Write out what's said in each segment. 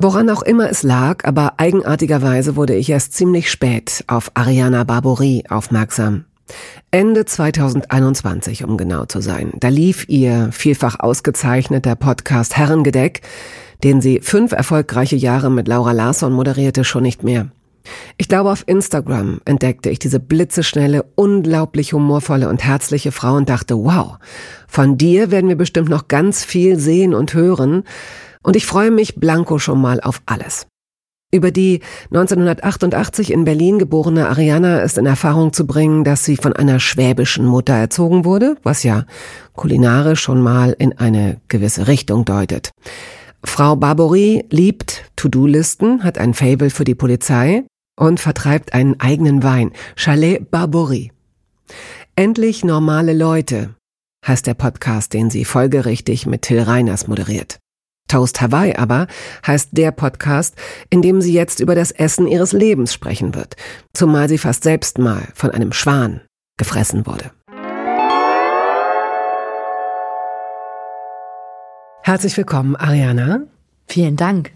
Woran auch immer es lag, aber eigenartigerweise wurde ich erst ziemlich spät auf Ariana Barbouri aufmerksam. Ende 2021, um genau zu sein. Da lief ihr vielfach ausgezeichneter Podcast Herrengedeck, den sie fünf erfolgreiche Jahre mit Laura Larsson moderierte, schon nicht mehr. Ich glaube, auf Instagram entdeckte ich diese blitzeschnelle, unglaublich humorvolle und herzliche Frau und dachte, wow, von dir werden wir bestimmt noch ganz viel sehen und hören. Und ich freue mich blanko schon mal auf alles. Über die 1988 in Berlin geborene Ariana ist in Erfahrung zu bringen, dass sie von einer schwäbischen Mutter erzogen wurde, was ja kulinarisch schon mal in eine gewisse Richtung deutet. Frau Barbory liebt To-Do-Listen, hat ein Fable für die Polizei und vertreibt einen eigenen Wein, Chalet Barbory. Endlich normale Leute heißt der Podcast, den sie folgerichtig mit Till Reiners moderiert. Toast Hawaii aber heißt der Podcast, in dem sie jetzt über das Essen ihres Lebens sprechen wird, zumal sie fast selbst mal von einem Schwan gefressen wurde. Herzlich willkommen, Ariana. Vielen Dank.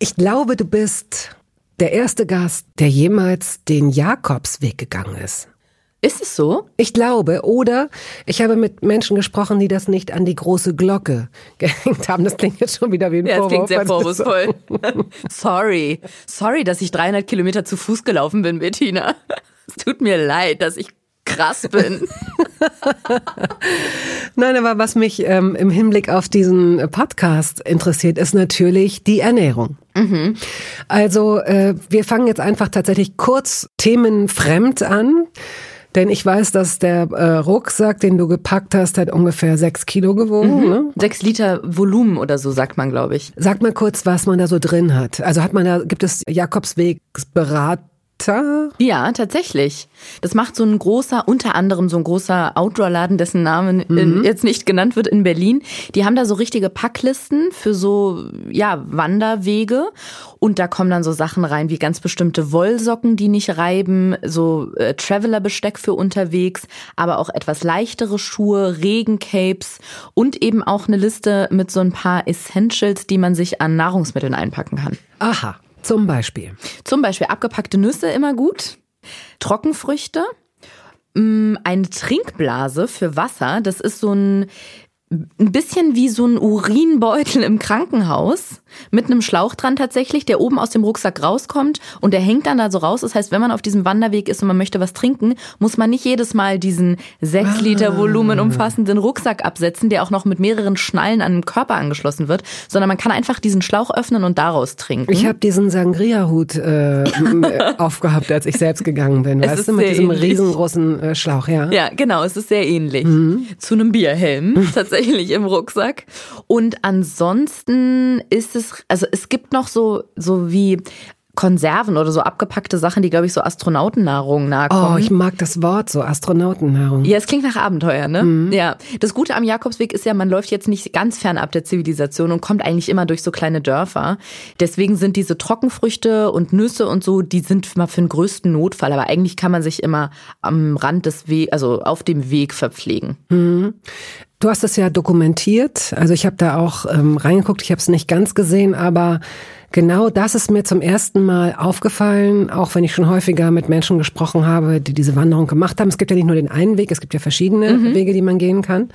Ich glaube, du bist der erste Gast, der jemals den Jakobsweg gegangen ist. Ist es so? Ich glaube, oder ich habe mit Menschen gesprochen, die das nicht an die große Glocke gehängt haben. Das klingt jetzt schon wieder wie ein ja, Vorwurf. Das klingt sehr vorwurfsvoll. Sorry. Sorry, dass ich 300 Kilometer zu Fuß gelaufen bin, Bettina. Es tut mir leid, dass ich krass bin. Nein, aber was mich ähm, im Hinblick auf diesen Podcast interessiert, ist natürlich die Ernährung. Mhm. Also äh, wir fangen jetzt einfach tatsächlich kurz themenfremd an. Denn ich weiß, dass der äh, Rucksack, den du gepackt hast, hat ungefähr sechs Kilo gewogen. Mhm. Ne? Sechs Liter Volumen oder so, sagt man, glaube ich. Sag mal kurz, was man da so drin hat. Also hat man da, gibt es Jakobswegsberat ja, tatsächlich. Das macht so ein großer, unter anderem so ein großer Outdoor-Laden, dessen Name mhm. jetzt nicht genannt wird in Berlin. Die haben da so richtige Packlisten für so, ja, Wanderwege. Und da kommen dann so Sachen rein wie ganz bestimmte Wollsocken, die nicht reiben, so äh, Traveler-Besteck für unterwegs, aber auch etwas leichtere Schuhe, Regencapes und eben auch eine Liste mit so ein paar Essentials, die man sich an Nahrungsmitteln einpacken kann. Aha. Zum Beispiel. Zum Beispiel abgepackte Nüsse immer gut. Trockenfrüchte. Mm, eine Trinkblase für Wasser. Das ist so ein ein bisschen wie so ein Urinbeutel im Krankenhaus mit einem Schlauch dran tatsächlich, der oben aus dem Rucksack rauskommt und der hängt dann da so raus. Das heißt, wenn man auf diesem Wanderweg ist und man möchte was trinken, muss man nicht jedes Mal diesen sechs ah. Liter Volumen umfassenden Rucksack absetzen, der auch noch mit mehreren Schnallen an den Körper angeschlossen wird, sondern man kann einfach diesen Schlauch öffnen und daraus trinken. Ich habe diesen Sangria-Hut äh, aufgehabt, als ich selbst gegangen bin. Es weißt du, mit diesem ähnlich. riesengroßen äh, Schlauch, ja. Ja, genau, es ist sehr ähnlich. Mhm. Zu einem Bierhelm tatsächlich im Rucksack. Und ansonsten ist es, also es gibt noch so, so wie Konserven oder so abgepackte Sachen, die, glaube ich, so Astronautennahrung nahe kommen. Oh, ich mag das Wort so, Astronautennahrung. Ja, es klingt nach Abenteuer, ne? Mhm. Ja. Das Gute am Jakobsweg ist ja, man läuft jetzt nicht ganz fernab der Zivilisation und kommt eigentlich immer durch so kleine Dörfer. Deswegen sind diese Trockenfrüchte und Nüsse und so, die sind mal für den größten Notfall. Aber eigentlich kann man sich immer am Rand des Weges, also auf dem Weg verpflegen. Mhm. Du hast es ja dokumentiert. Also ich habe da auch ähm, reingeguckt. Ich habe es nicht ganz gesehen, aber Genau das ist mir zum ersten Mal aufgefallen, auch wenn ich schon häufiger mit Menschen gesprochen habe, die diese Wanderung gemacht haben. Es gibt ja nicht nur den einen Weg, es gibt ja verschiedene mhm. Wege, die man gehen kann.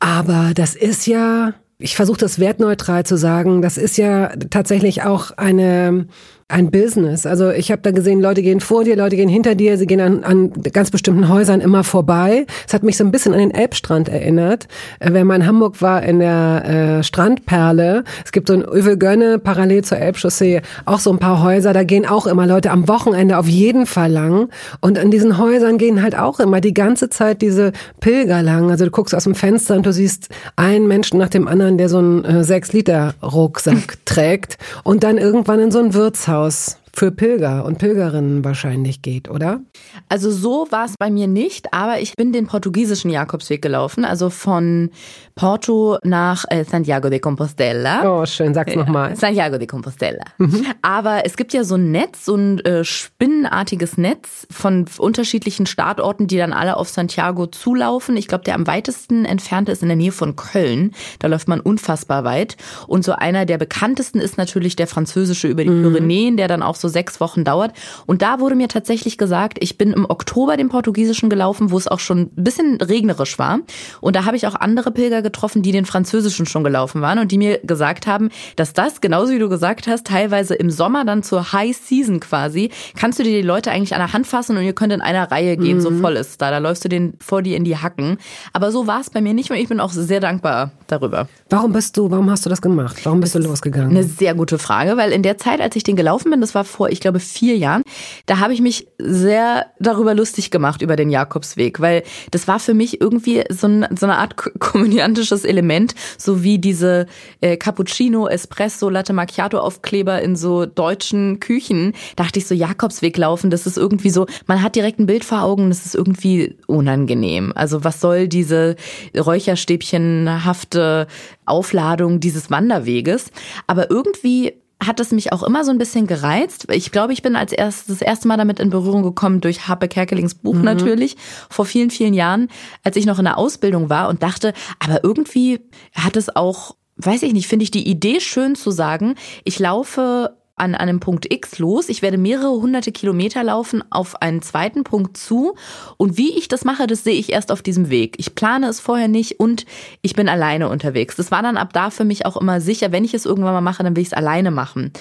Aber das ist ja, ich versuche das wertneutral zu sagen, das ist ja tatsächlich auch eine ein Business. Also ich habe da gesehen, Leute gehen vor dir, Leute gehen hinter dir, sie gehen an, an ganz bestimmten Häusern immer vorbei. Es hat mich so ein bisschen an den Elbstrand erinnert. Äh, wenn man in Hamburg war, in der äh, Strandperle, es gibt so ein Övelgönne parallel zur Elbchaussee, auch so ein paar Häuser, da gehen auch immer Leute am Wochenende auf jeden Fall lang. Und an diesen Häusern gehen halt auch immer die ganze Zeit diese Pilger lang. Also du guckst aus dem Fenster und du siehst einen Menschen nach dem anderen, der so einen äh, 6-Liter-Rucksack trägt und dann irgendwann in so ein Wirtshaus Rathaus für Pilger und Pilgerinnen wahrscheinlich geht, oder? Also so war es bei mir nicht, aber ich bin den portugiesischen Jakobsweg gelaufen, also von Porto nach äh, Santiago de Compostela. Oh, schön, sag's nochmal. Santiago de Compostela. Mhm. Aber es gibt ja so ein Netz, so ein äh, spinnenartiges Netz von unterschiedlichen Startorten, die dann alle auf Santiago zulaufen. Ich glaube, der am weitesten entfernte ist in der Nähe von Köln. Da läuft man unfassbar weit. Und so einer der bekanntesten ist natürlich der französische über die mhm. Pyrenäen, der dann auch so sechs Wochen dauert. Und da wurde mir tatsächlich gesagt, ich bin im Oktober den portugiesischen gelaufen, wo es auch schon ein bisschen regnerisch war. Und da habe ich auch andere Pilger getroffen, die den französischen schon gelaufen waren und die mir gesagt haben, dass das, genauso wie du gesagt hast, teilweise im Sommer dann zur High Season quasi, kannst du dir die Leute eigentlich an der Hand fassen und ihr könnt in einer Reihe gehen, mhm. so voll ist da. Da läufst du den vor dir in die Hacken. Aber so war es bei mir nicht und ich bin auch sehr dankbar darüber. Warum bist du, warum hast du das gemacht? Warum bist du losgegangen? Eine sehr gute Frage, weil in der Zeit, als ich den gelaufen bin, das war vor, ich glaube, vier Jahren, da habe ich mich sehr darüber lustig gemacht, über den Jakobsweg, weil das war für mich irgendwie so, ein, so eine Art komödiantisches Element, so wie diese äh, Cappuccino, Espresso, Latte Macchiato Aufkleber in so deutschen Küchen. Dachte ich so, Jakobsweg laufen, das ist irgendwie so, man hat direkt ein Bild vor Augen, das ist irgendwie unangenehm. Also was soll diese räucherstäbchenhafte Aufladung dieses Wanderweges? Aber irgendwie hat es mich auch immer so ein bisschen gereizt. Ich glaube, ich bin als erstes das erste Mal damit in Berührung gekommen durch Harpe Kerkelings Buch mhm. natürlich vor vielen vielen Jahren, als ich noch in der Ausbildung war und dachte, aber irgendwie hat es auch weiß ich nicht, finde ich die Idee schön zu sagen, ich laufe an einem Punkt X los. Ich werde mehrere hunderte Kilometer laufen auf einen zweiten Punkt zu. Und wie ich das mache, das sehe ich erst auf diesem Weg. Ich plane es vorher nicht und ich bin alleine unterwegs. Das war dann ab da für mich auch immer sicher, wenn ich es irgendwann mal mache, dann will ich es alleine machen.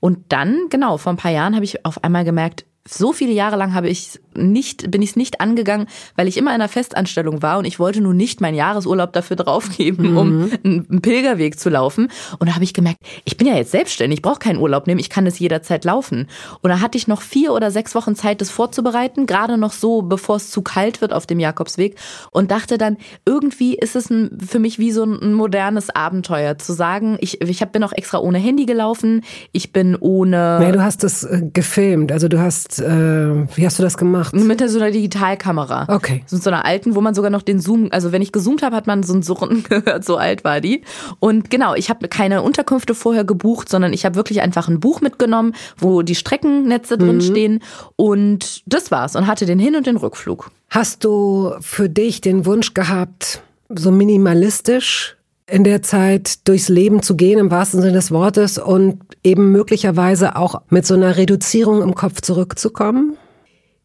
Und dann, genau, vor ein paar Jahren habe ich auf einmal gemerkt, so viele Jahre lang habe ich nicht, bin ich es nicht angegangen, weil ich immer in einer Festanstellung war und ich wollte nun nicht meinen Jahresurlaub dafür draufgeben, um mhm. einen Pilgerweg zu laufen. Und da habe ich gemerkt, ich bin ja jetzt selbstständig, ich brauche keinen Urlaub nehmen, ich kann das jederzeit laufen. Und da hatte ich noch vier oder sechs Wochen Zeit, das vorzubereiten, gerade noch so, bevor es zu kalt wird auf dem Jakobsweg. Und dachte dann, irgendwie ist es ein, für mich wie so ein modernes Abenteuer, zu sagen, ich, ich hab, bin auch extra ohne Handy gelaufen, ich bin ohne... Nee, du hast das äh, gefilmt, also du hast, äh, wie hast du das gemacht? Gemacht? Mit so einer Digitalkamera. Okay. So, so einer alten, wo man sogar noch den Zoom, also wenn ich gezoomt habe, hat man so ein Surren gehört, so alt war die. Und genau, ich habe keine Unterkünfte vorher gebucht, sondern ich habe wirklich einfach ein Buch mitgenommen, wo die Streckennetze drin mhm. stehen und das war's und hatte den Hin- und den Rückflug. Hast du für dich den Wunsch gehabt, so minimalistisch in der Zeit durchs Leben zu gehen, im wahrsten Sinne des Wortes, und eben möglicherweise auch mit so einer Reduzierung im Kopf zurückzukommen?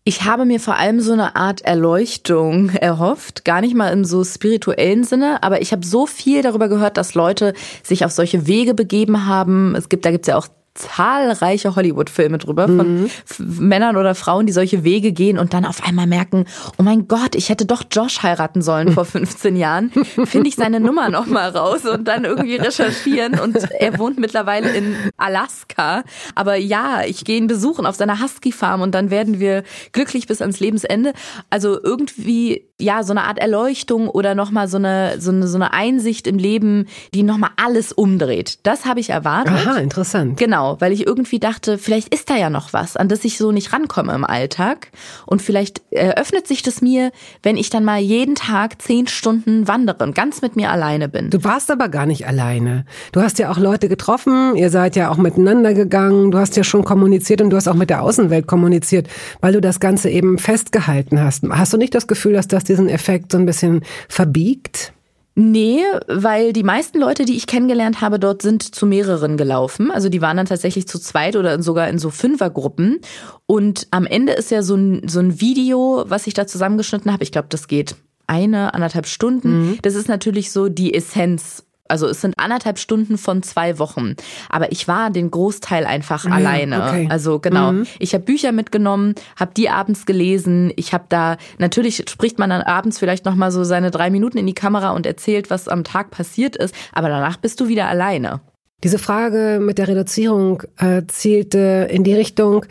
Ich habe mir vor allem so eine Art Erleuchtung erhofft, gar nicht mal im so spirituellen Sinne, aber ich habe so viel darüber gehört, dass Leute sich auf solche Wege begeben haben. Es gibt, da gibt's ja auch zahlreiche Hollywood-Filme drüber von mhm. Männern oder Frauen, die solche Wege gehen und dann auf einmal merken, oh mein Gott, ich hätte doch Josh heiraten sollen vor 15 Jahren. Finde ich seine Nummer noch mal raus und dann irgendwie recherchieren und er wohnt mittlerweile in Alaska. Aber ja, ich gehe ihn besuchen auf seiner Husky-Farm und dann werden wir glücklich bis ans Lebensende. Also irgendwie ja, so eine Art Erleuchtung oder nochmal so eine, so eine, so eine Einsicht im Leben, die nochmal alles umdreht. Das habe ich erwartet. Aha, interessant. Genau, weil ich irgendwie dachte, vielleicht ist da ja noch was, an das ich so nicht rankomme im Alltag. Und vielleicht eröffnet sich das mir, wenn ich dann mal jeden Tag zehn Stunden wandere und ganz mit mir alleine bin. Du warst aber gar nicht alleine. Du hast ja auch Leute getroffen, ihr seid ja auch miteinander gegangen, du hast ja schon kommuniziert und du hast auch mit der Außenwelt kommuniziert, weil du das Ganze eben festgehalten hast. Hast du nicht das Gefühl, dass das diesen Effekt so ein bisschen verbiegt? Nee, weil die meisten Leute, die ich kennengelernt habe, dort sind zu mehreren gelaufen. Also die waren dann tatsächlich zu zweit oder sogar in so Fünfergruppen. Und am Ende ist ja so ein, so ein Video, was ich da zusammengeschnitten habe. Ich glaube, das geht eine, anderthalb Stunden. Mhm. Das ist natürlich so die Essenz also es sind anderthalb Stunden von zwei Wochen. Aber ich war den Großteil einfach ja, alleine. Okay. Also genau. Mhm. Ich habe Bücher mitgenommen, habe die abends gelesen. Ich habe da, natürlich spricht man dann abends vielleicht nochmal so seine drei Minuten in die Kamera und erzählt, was am Tag passiert ist. Aber danach bist du wieder alleine. Diese Frage mit der Reduzierung äh, zielte in die Richtung,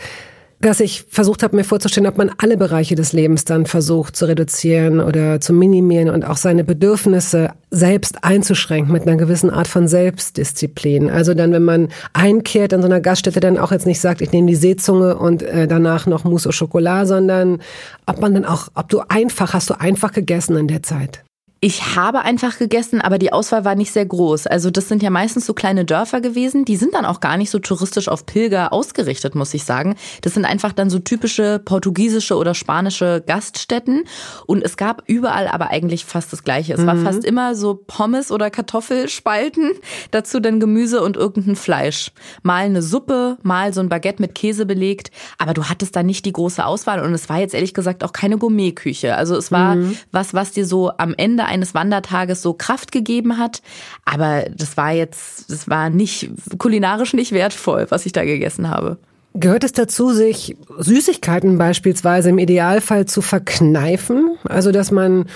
dass ich versucht habe, mir vorzustellen, ob man alle Bereiche des Lebens dann versucht zu reduzieren oder zu minimieren und auch seine Bedürfnisse selbst einzuschränken mit einer gewissen Art von Selbstdisziplin. Also dann, wenn man einkehrt in so einer Gaststätte, dann auch jetzt nicht sagt, ich nehme die Seezunge und äh, danach noch Mousse au Chocolat, sondern ob man dann auch, ob du einfach, hast du einfach gegessen in der Zeit? Ich habe einfach gegessen, aber die Auswahl war nicht sehr groß. Also das sind ja meistens so kleine Dörfer gewesen. Die sind dann auch gar nicht so touristisch auf Pilger ausgerichtet, muss ich sagen. Das sind einfach dann so typische portugiesische oder spanische Gaststätten. Und es gab überall aber eigentlich fast das Gleiche. Es mhm. war fast immer so Pommes oder Kartoffelspalten, dazu dann Gemüse und irgendein Fleisch. Mal eine Suppe, mal so ein Baguette mit Käse belegt. Aber du hattest da nicht die große Auswahl. Und es war jetzt ehrlich gesagt auch keine Gourmetküche. Also es war mhm. was, was dir so am Ende eines Wandertages so Kraft gegeben hat. Aber das war jetzt, das war nicht kulinarisch nicht wertvoll, was ich da gegessen habe. Gehört es dazu, sich Süßigkeiten beispielsweise im Idealfall zu verkneifen? Also, dass man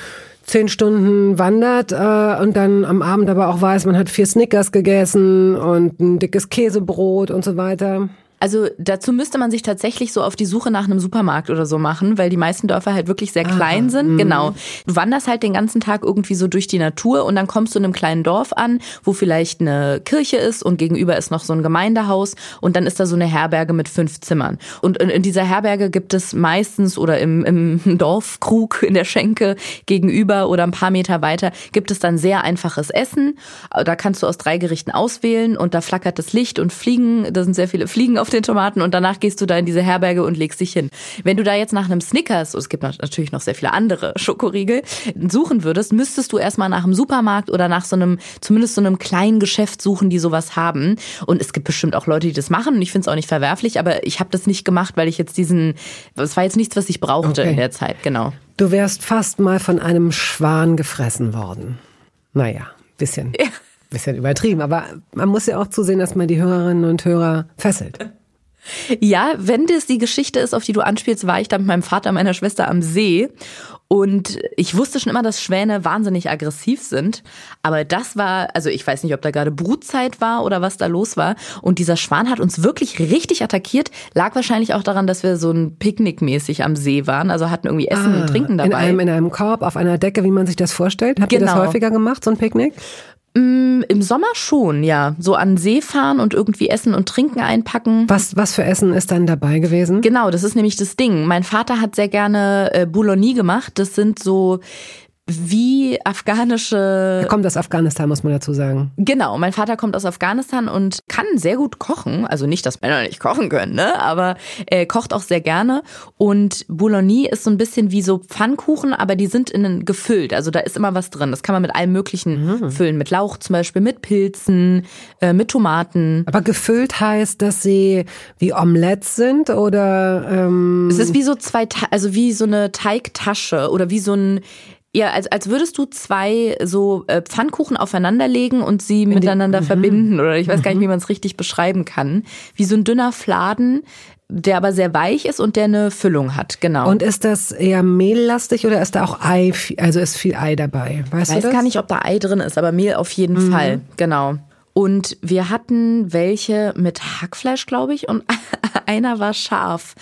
zehn Stunden wandert äh, und dann am Abend aber auch weiß, man hat vier Snickers gegessen und ein dickes Käsebrot und so weiter? Also dazu müsste man sich tatsächlich so auf die Suche nach einem Supermarkt oder so machen, weil die meisten Dörfer halt wirklich sehr klein Aha, sind. Mh. Genau. Du wanderst halt den ganzen Tag irgendwie so durch die Natur und dann kommst du in einem kleinen Dorf an, wo vielleicht eine Kirche ist und gegenüber ist noch so ein Gemeindehaus und dann ist da so eine Herberge mit fünf Zimmern. Und in dieser Herberge gibt es meistens oder im, im Dorfkrug in der Schenke gegenüber oder ein paar Meter weiter gibt es dann sehr einfaches Essen. Da kannst du aus drei Gerichten auswählen und da flackert das Licht und Fliegen, da sind sehr viele Fliegen auf den Tomaten und danach gehst du da in diese Herberge und legst dich hin. Wenn du da jetzt nach einem Snickers, es gibt natürlich noch sehr viele andere Schokoriegel, suchen würdest, müsstest du erstmal nach einem Supermarkt oder nach so einem, zumindest so einem kleinen Geschäft suchen, die sowas haben. Und es gibt bestimmt auch Leute, die das machen und ich finde es auch nicht verwerflich, aber ich habe das nicht gemacht, weil ich jetzt diesen, das war jetzt nichts, was ich brauchte okay. in der Zeit, genau. Du wärst fast mal von einem Schwan gefressen worden. Naja, bisschen. Ja bisschen übertrieben, aber man muss ja auch zusehen, dass man die Hörerinnen und Hörer fesselt. Ja, wenn das die Geschichte ist, auf die du anspielst, war ich da mit meinem Vater und meiner Schwester am See. Und ich wusste schon immer, dass Schwäne wahnsinnig aggressiv sind. Aber das war, also ich weiß nicht, ob da gerade Brutzeit war oder was da los war. Und dieser Schwan hat uns wirklich richtig attackiert. Lag wahrscheinlich auch daran, dass wir so ein Picknick mäßig am See waren. Also hatten irgendwie Essen ah, und Trinken dabei. In einem, in einem Korb, auf einer Decke, wie man sich das vorstellt. Habt genau. ihr das genau. häufiger gemacht, so ein Picknick? Mm, Im Sommer schon, ja. So an See fahren und irgendwie Essen und Trinken einpacken. Was, was für Essen ist dann dabei gewesen? Genau, das ist nämlich das Ding. Mein Vater hat sehr gerne äh, Boulogne gemacht. Das sind so wie afghanische. Er kommt aus Afghanistan, muss man dazu sagen. Genau, mein Vater kommt aus Afghanistan und kann sehr gut kochen. Also nicht, dass Männer nicht kochen können, ne? Aber er kocht auch sehr gerne. Und Boulogne ist so ein bisschen wie so Pfannkuchen, aber die sind innen gefüllt. Also da ist immer was drin. Das kann man mit allem Möglichen mhm. füllen. Mit Lauch zum Beispiel, mit Pilzen, äh, mit Tomaten. Aber gefüllt heißt, dass sie wie Omelettes sind oder? Ähm es ist wie so zwei, also wie so eine Teigtasche oder wie so ein ja, als, als würdest du zwei so äh, Pfannkuchen aufeinanderlegen und sie In miteinander die, mhm. verbinden. Oder ich weiß gar nicht, mhm. wie man es richtig beschreiben kann. Wie so ein dünner Fladen, der aber sehr weich ist und der eine Füllung hat, genau. Und ist das eher mehllastig oder ist da auch Ei, also ist viel Ei dabei? Weißt ich weiß gar nicht, ob da Ei drin ist, aber Mehl auf jeden mhm. Fall, genau. Und wir hatten welche mit Hackfleisch, glaube ich, und einer war scharf.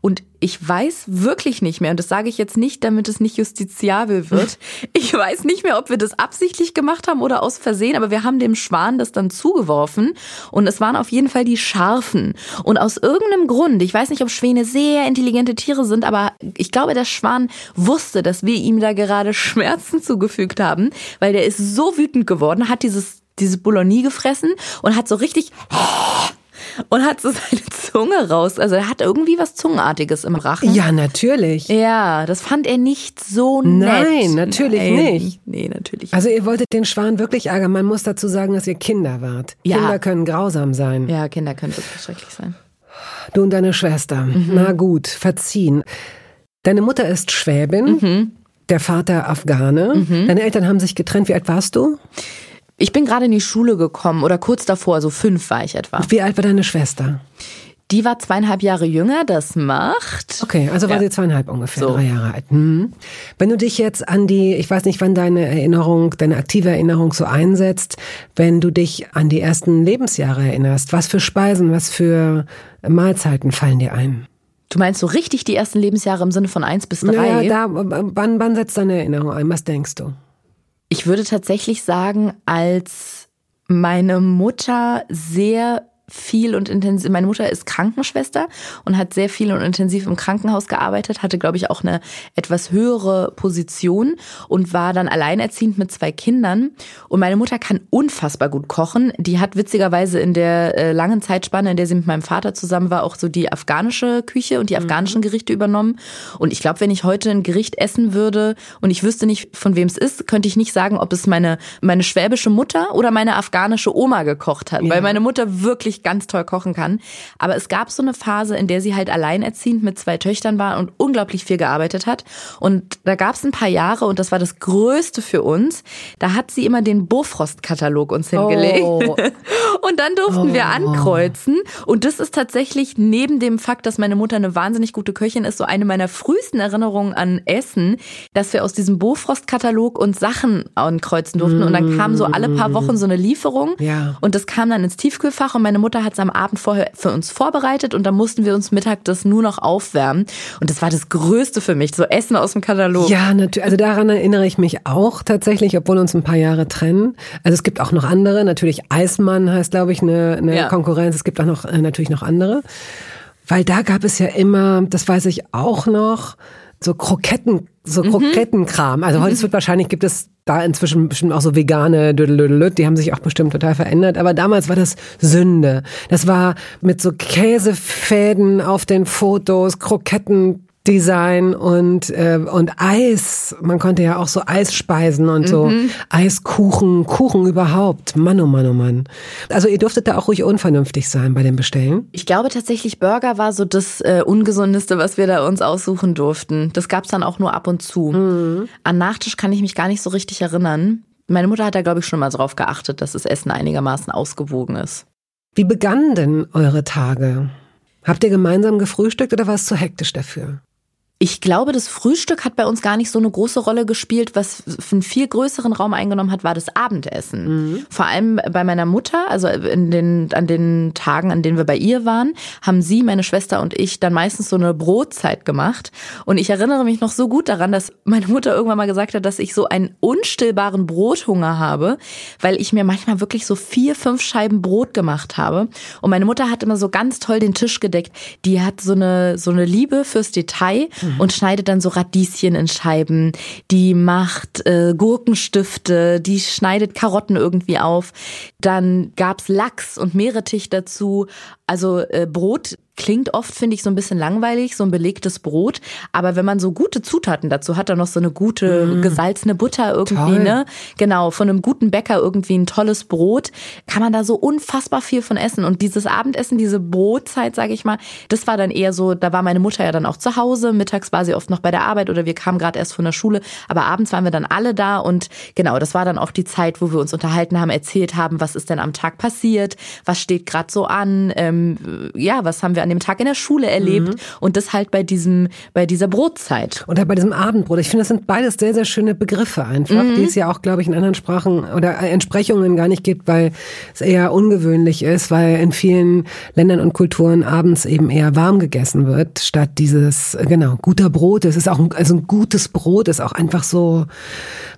Und ich weiß wirklich nicht mehr, und das sage ich jetzt nicht, damit es nicht justiziabel wird. Ich weiß nicht mehr, ob wir das absichtlich gemacht haben oder aus Versehen, aber wir haben dem Schwan das dann zugeworfen und es waren auf jeden Fall die Scharfen. Und aus irgendeinem Grund, ich weiß nicht, ob Schwäne sehr intelligente Tiere sind, aber ich glaube, der Schwan wusste, dass wir ihm da gerade Schmerzen zugefügt haben, weil der ist so wütend geworden, hat dieses, diese Boulogne gefressen und hat so richtig und hat so seine Zunge raus. Also er hat irgendwie was Zungenartiges im Rachen. Ja, natürlich. Ja, das fand er nicht so nett. Nein, natürlich Nein. nicht. Nee, natürlich. Also ihr wolltet den Schwan wirklich ärgern. Man muss dazu sagen, dass ihr Kinder wart. Ja. Kinder können grausam sein. Ja, Kinder können wirklich schrecklich sein. Du und deine Schwester. Mhm. Na gut, verziehen. Deine Mutter ist Schwäbin, mhm. der Vater Afghane. Mhm. Deine Eltern haben sich getrennt. Wie alt warst du? Ich bin gerade in die Schule gekommen oder kurz davor, so fünf war ich etwa. Wie alt war deine Schwester? Die war zweieinhalb Jahre jünger, das macht. Okay, also war ja. sie zweieinhalb ungefähr, so. drei Jahre alt. Hm. Wenn du dich jetzt an die, ich weiß nicht, wann deine Erinnerung, deine aktive Erinnerung so einsetzt, wenn du dich an die ersten Lebensjahre erinnerst, was für Speisen, was für Mahlzeiten fallen dir ein? Du meinst so richtig die ersten Lebensjahre im Sinne von eins bis drei? Ja, da, wann, wann setzt deine Erinnerung ein? Was denkst du? Ich würde tatsächlich sagen, als meine Mutter sehr viel und intensiv. Meine Mutter ist Krankenschwester und hat sehr viel und intensiv im Krankenhaus gearbeitet, hatte, glaube ich, auch eine etwas höhere Position und war dann alleinerziehend mit zwei Kindern. Und meine Mutter kann unfassbar gut kochen. Die hat witzigerweise in der äh, langen Zeitspanne, in der sie mit meinem Vater zusammen war, auch so die afghanische Küche und die mhm. afghanischen Gerichte übernommen. Und ich glaube, wenn ich heute ein Gericht essen würde und ich wüsste nicht, von wem es ist, könnte ich nicht sagen, ob es meine, meine schwäbische Mutter oder meine afghanische Oma gekocht hat. Ja. Weil meine Mutter wirklich ganz toll kochen kann. Aber es gab so eine Phase, in der sie halt alleinerziehend mit zwei Töchtern war und unglaublich viel gearbeitet hat. Und da gab es ein paar Jahre und das war das Größte für uns. Da hat sie immer den Bofrost-Katalog uns hingelegt. Oh. und dann durften oh. wir ankreuzen. Und das ist tatsächlich neben dem Fakt, dass meine Mutter eine wahnsinnig gute Köchin ist, so eine meiner frühesten Erinnerungen an Essen, dass wir aus diesem Bofrost-Katalog uns Sachen ankreuzen durften. Und dann kam so alle paar Wochen so eine Lieferung. Ja. Und das kam dann ins Tiefkühlfach und meine Mutter hat es am Abend vorher für uns vorbereitet und dann mussten wir uns Mittag das nur noch aufwärmen. Und das war das Größte für mich, so Essen aus dem Katalog. Ja, natürlich. Also daran erinnere ich mich auch tatsächlich, obwohl uns ein paar Jahre trennen. Also es gibt auch noch andere. Natürlich Eismann heißt, glaube ich, eine, eine ja. Konkurrenz. Es gibt auch noch äh, natürlich noch andere. Weil da gab es ja immer, das weiß ich auch noch, so Kroketten, so mhm. Krokettenkram. Also heute mhm. wird wahrscheinlich gibt es da inzwischen bestimmt auch so vegane Dödelödelöd, die haben sich auch bestimmt total verändert. Aber damals war das Sünde. Das war mit so Käsefäden auf den Fotos, Kroketten Design und äh, und Eis. Man konnte ja auch so Eis speisen und so mhm. Eiskuchen, Kuchen überhaupt. Mann, oh Mann, oh Mann. Also ihr durftet da auch ruhig unvernünftig sein bei dem Bestellen. Ich glaube tatsächlich, Burger war so das äh, ungesundeste, was wir da uns aussuchen durften. Das gab's dann auch nur ab und zu. Mhm. An Nachtisch kann ich mich gar nicht so richtig erinnern. Meine Mutter hat da glaube ich schon mal drauf geachtet, dass das Essen einigermaßen ausgewogen ist. Wie begannen denn eure Tage? Habt ihr gemeinsam gefrühstückt oder war es zu hektisch dafür? Ich glaube, das Frühstück hat bei uns gar nicht so eine große Rolle gespielt. Was einen viel größeren Raum eingenommen hat, war das Abendessen. Mhm. Vor allem bei meiner Mutter, also in den, an den Tagen, an denen wir bei ihr waren, haben sie, meine Schwester und ich dann meistens so eine Brotzeit gemacht. Und ich erinnere mich noch so gut daran, dass meine Mutter irgendwann mal gesagt hat, dass ich so einen unstillbaren Brothunger habe, weil ich mir manchmal wirklich so vier, fünf Scheiben Brot gemacht habe. Und meine Mutter hat immer so ganz toll den Tisch gedeckt. Die hat so eine, so eine Liebe fürs Detail. Mhm mhm. und schneidet dann so Radieschen in Scheiben. Die macht äh, Gurkenstifte, die schneidet Karotten irgendwie auf. Dann gab's Lachs und Meerrettich dazu. Also äh, Brot klingt oft, finde ich, so ein bisschen langweilig, so ein belegtes Brot. Aber wenn man so gute Zutaten dazu hat, dann noch so eine gute mm. gesalzene Butter irgendwie, Toll. ne? Genau, von einem guten Bäcker irgendwie ein tolles Brot, kann man da so unfassbar viel von essen. Und dieses Abendessen, diese Brotzeit, sage ich mal, das war dann eher so, da war meine Mutter ja dann auch zu Hause, mittags war sie oft noch bei der Arbeit oder wir kamen gerade erst von der Schule, aber abends waren wir dann alle da und genau, das war dann auch die Zeit, wo wir uns unterhalten haben, erzählt haben, was ist denn am Tag passiert, was steht gerade so an, ähm, ja, was haben wir an dem Tag in der Schule erlebt mhm. und das halt bei diesem, bei dieser Brotzeit. Oder bei diesem Abendbrot. Ich finde, das sind beides sehr, sehr schöne Begriffe einfach, mhm. die es ja auch, glaube ich, in anderen Sprachen oder Entsprechungen gar nicht gibt, weil es eher ungewöhnlich ist, weil in vielen Ländern und Kulturen abends eben eher warm gegessen wird, statt dieses, genau, guter Brot. Es ist auch, ein, also ein gutes Brot ist auch einfach so,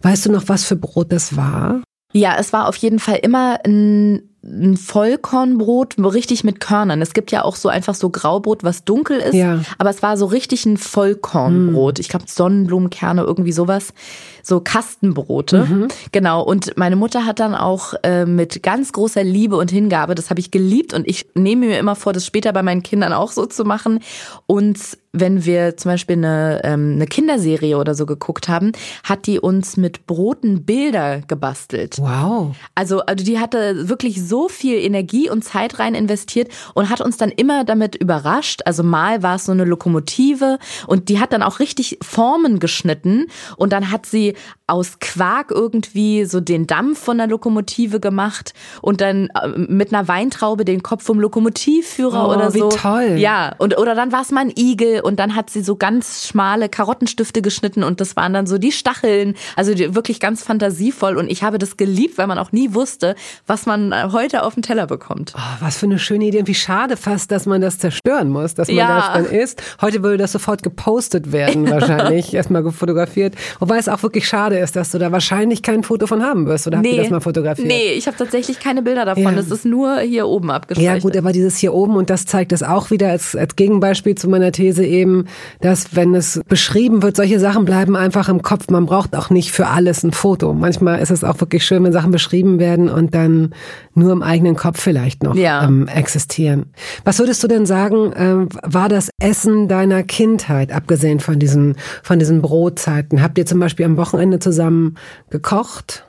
weißt du noch, was für Brot das war? Ja, es war auf jeden Fall immer ein ein Vollkornbrot, richtig mit Körnern. Es gibt ja auch so einfach so Graubrot, was dunkel ist, ja. aber es war so richtig ein Vollkornbrot. Mm. Ich glaube Sonnenblumenkerne, irgendwie sowas. So Kastenbrote. Mhm. Genau. Und meine Mutter hat dann auch äh, mit ganz großer Liebe und Hingabe, das habe ich geliebt und ich nehme mir immer vor, das später bei meinen Kindern auch so zu machen, uns wenn wir zum Beispiel eine, ähm, eine Kinderserie oder so geguckt haben, hat die uns mit Broten Bilder gebastelt. Wow. Also, also die hatte wirklich so viel Energie und Zeit rein investiert und hat uns dann immer damit überrascht. Also mal war es so eine Lokomotive und die hat dann auch richtig Formen geschnitten und dann hat sie aus Quark irgendwie so den Dampf von der Lokomotive gemacht und dann äh, mit einer Weintraube den Kopf vom Lokomotivführer oh, oder so. Wie toll. Ja, und oder dann war es mal ein Igel und dann hat sie so ganz schmale Karottenstifte geschnitten und das waren dann so die Stacheln, also die, wirklich ganz fantasievoll und ich habe das geliebt, weil man auch nie wusste, was man äh, heute heute auf den Teller bekommt. Oh, was für eine schöne Idee und wie schade fast, dass man das zerstören muss, dass man Ja. das dann isst. Heute würde das sofort gepostet werden wahrscheinlich, erstmal gefotografiert. Wobei es auch wirklich schade ist, dass du da wahrscheinlich kein Foto von haben wirst. Oder habt ihr das mal fotografiert? Nee, ich habe tatsächlich keine Bilder davon. Ja. Das ist nur hier oben abgespeichert. Ja gut, aber dieses hier oben und das zeigt es auch wieder als, als Gegenbeispiel zu meiner These eben, dass wenn es beschrieben wird, solche Sachen bleiben einfach im Kopf. Man braucht auch nicht für alles ein Foto. Manchmal ist es auch wirklich schön, wenn Sachen beschrieben werden und dann nur im eigenen Kopf vielleicht noch Ja. ähm, existieren. Was würdest du denn sagen, ähm, war das Essen deiner Kindheit, abgesehen von diesen, von diesen Brotzeiten? Habt ihr zum Beispiel am Wochenende zusammen gekocht?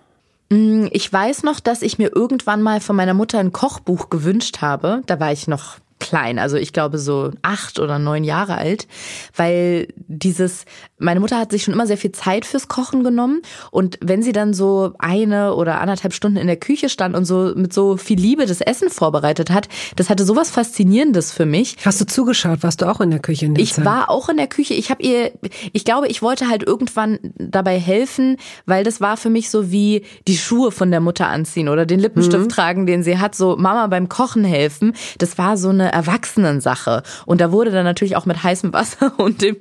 Ich weiß noch, dass ich mir irgendwann mal von meiner Mutter ein Kochbuch gewünscht habe. Da war ich noch klein, also ich glaube so acht oder neun Jahre alt, weil dieses, meine Mutter hat sich schon immer sehr viel Zeit fürs Kochen genommen und wenn sie dann so eine oder anderthalb Stunden in der Küche stand und so mit so viel Liebe das Essen vorbereitet hat, das hatte sowas Faszinierendes für mich. Hast du zugeschaut? Warst du auch in der Küche in der Ich Zeit? war auch in der Küche. Ich habe ihr, ich glaube, ich wollte halt irgendwann dabei helfen, weil das war für mich so wie die Schuhe von der Mutter anziehen oder den Lippenstift tragen, den sie hat, so Mama beim Kochen helfen. Das war so eine Erwachsenensache. Und da wurde dann natürlich auch mit heißem Wasser und dem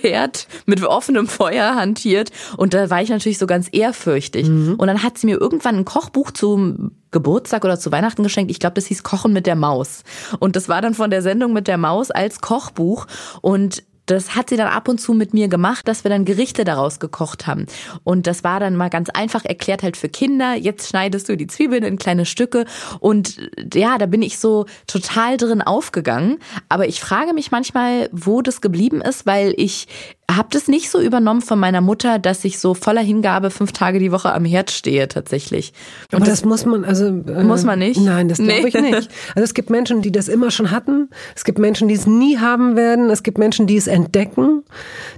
Herd mit offenem Feuer hantiert. Und da war ich natürlich so ganz ehrfürchtig. Und dann hat sie mir irgendwann ein Kochbuch zum Geburtstag oder zu Weihnachten geschenkt. Ich glaube, das hieß Kochen mit der Maus. Und das war dann von der Sendung mit der Maus als Kochbuch. Und das hat sie dann ab und zu mit mir gemacht, dass wir dann Gerichte daraus gekocht haben. Und das war dann mal ganz einfach erklärt halt für Kinder. Jetzt schneidest du die Zwiebeln in kleine Stücke. Und ja, da bin ich so total drin aufgegangen. Aber ich frage mich manchmal, wo das geblieben ist, weil ich habe das nicht so übernommen von meiner Mutter, dass ich so voller Hingabe fünf Tage die Woche am Herd stehe tatsächlich. Und Aber das, muss man, also. Äh, Muss man nicht? Nein, das glaube Nee. ich nicht. Also es gibt Menschen, die das immer schon hatten. Es gibt Menschen, die es nie haben werden. Es gibt Menschen, die es entdecken.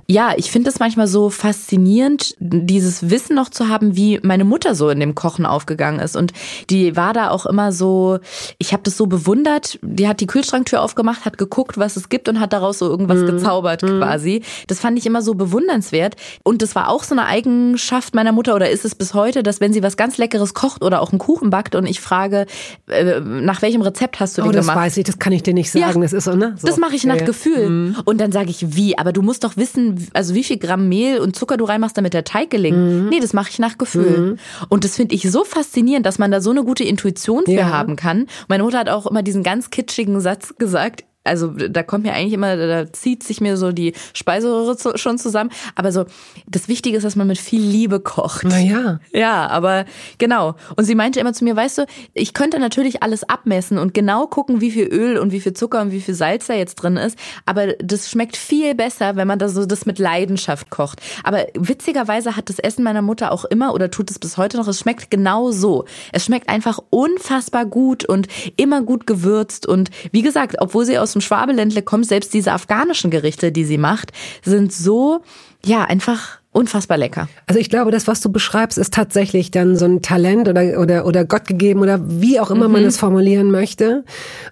Ja, ich finde es manchmal so faszinierend, dieses Wissen noch zu haben, wie meine Mutter so in dem Kochen aufgegangen ist. Und die war da auch immer so, ich habe das so bewundert. Die hat die Kühlschranktür aufgemacht, hat geguckt, was es gibt und hat daraus so irgendwas gezaubert quasi. Das fand ich immer so bewundernswert. Und das war auch so eine Eigenschaft meiner Mutter oder ist es bis heute, dass wenn sie was ganz Leckeres kocht oder auch einen Kuchen backt und ich frage, äh, nach welchem Rezept hast du Oh, den das gemacht? weiß ich, das kann ich dir nicht sagen. Ja, das ist so, ne? So. Das mache ich nach Ja. Gefühl. Und dann sage ich, wie? Aber du musst doch wissen, also wie viel Gramm Mehl und Zucker du reinmachst, damit der Teig gelingt. Mhm. Nee, das mache ich nach Gefühl. Und das finde ich so faszinierend, dass man da so eine gute Intuition für Ja. haben kann. Meine Mutter hat auch immer diesen ganz kitschigen Satz gesagt. Also da kommt mir eigentlich immer, da zieht sich mir so die Speiseröhre zu- schon zusammen. Aber so, das Wichtige ist, dass man mit viel Liebe kocht. Na ja. Ja, aber genau. Und sie meinte immer zu mir, weißt du, ich könnte natürlich alles abmessen und genau gucken, wie viel Öl und wie viel Zucker und wie viel Salz da jetzt drin ist. Aber das schmeckt viel besser, wenn man da so das mit Leidenschaft kocht. Aber witzigerweise hat das Essen meiner Mutter auch immer oder tut es bis heute noch, es schmeckt genau so. Es schmeckt einfach unfassbar gut und immer gut gewürzt. Und wie gesagt, obwohl sie aus dem Schwabeländle kommt, selbst diese afghanischen Gerichte, die sie macht, sind so, ja, einfach unfassbar lecker. Also ich glaube, das, was du beschreibst, ist tatsächlich dann so ein Talent oder, oder, oder Gott gegeben oder wie auch immer man es formulieren möchte.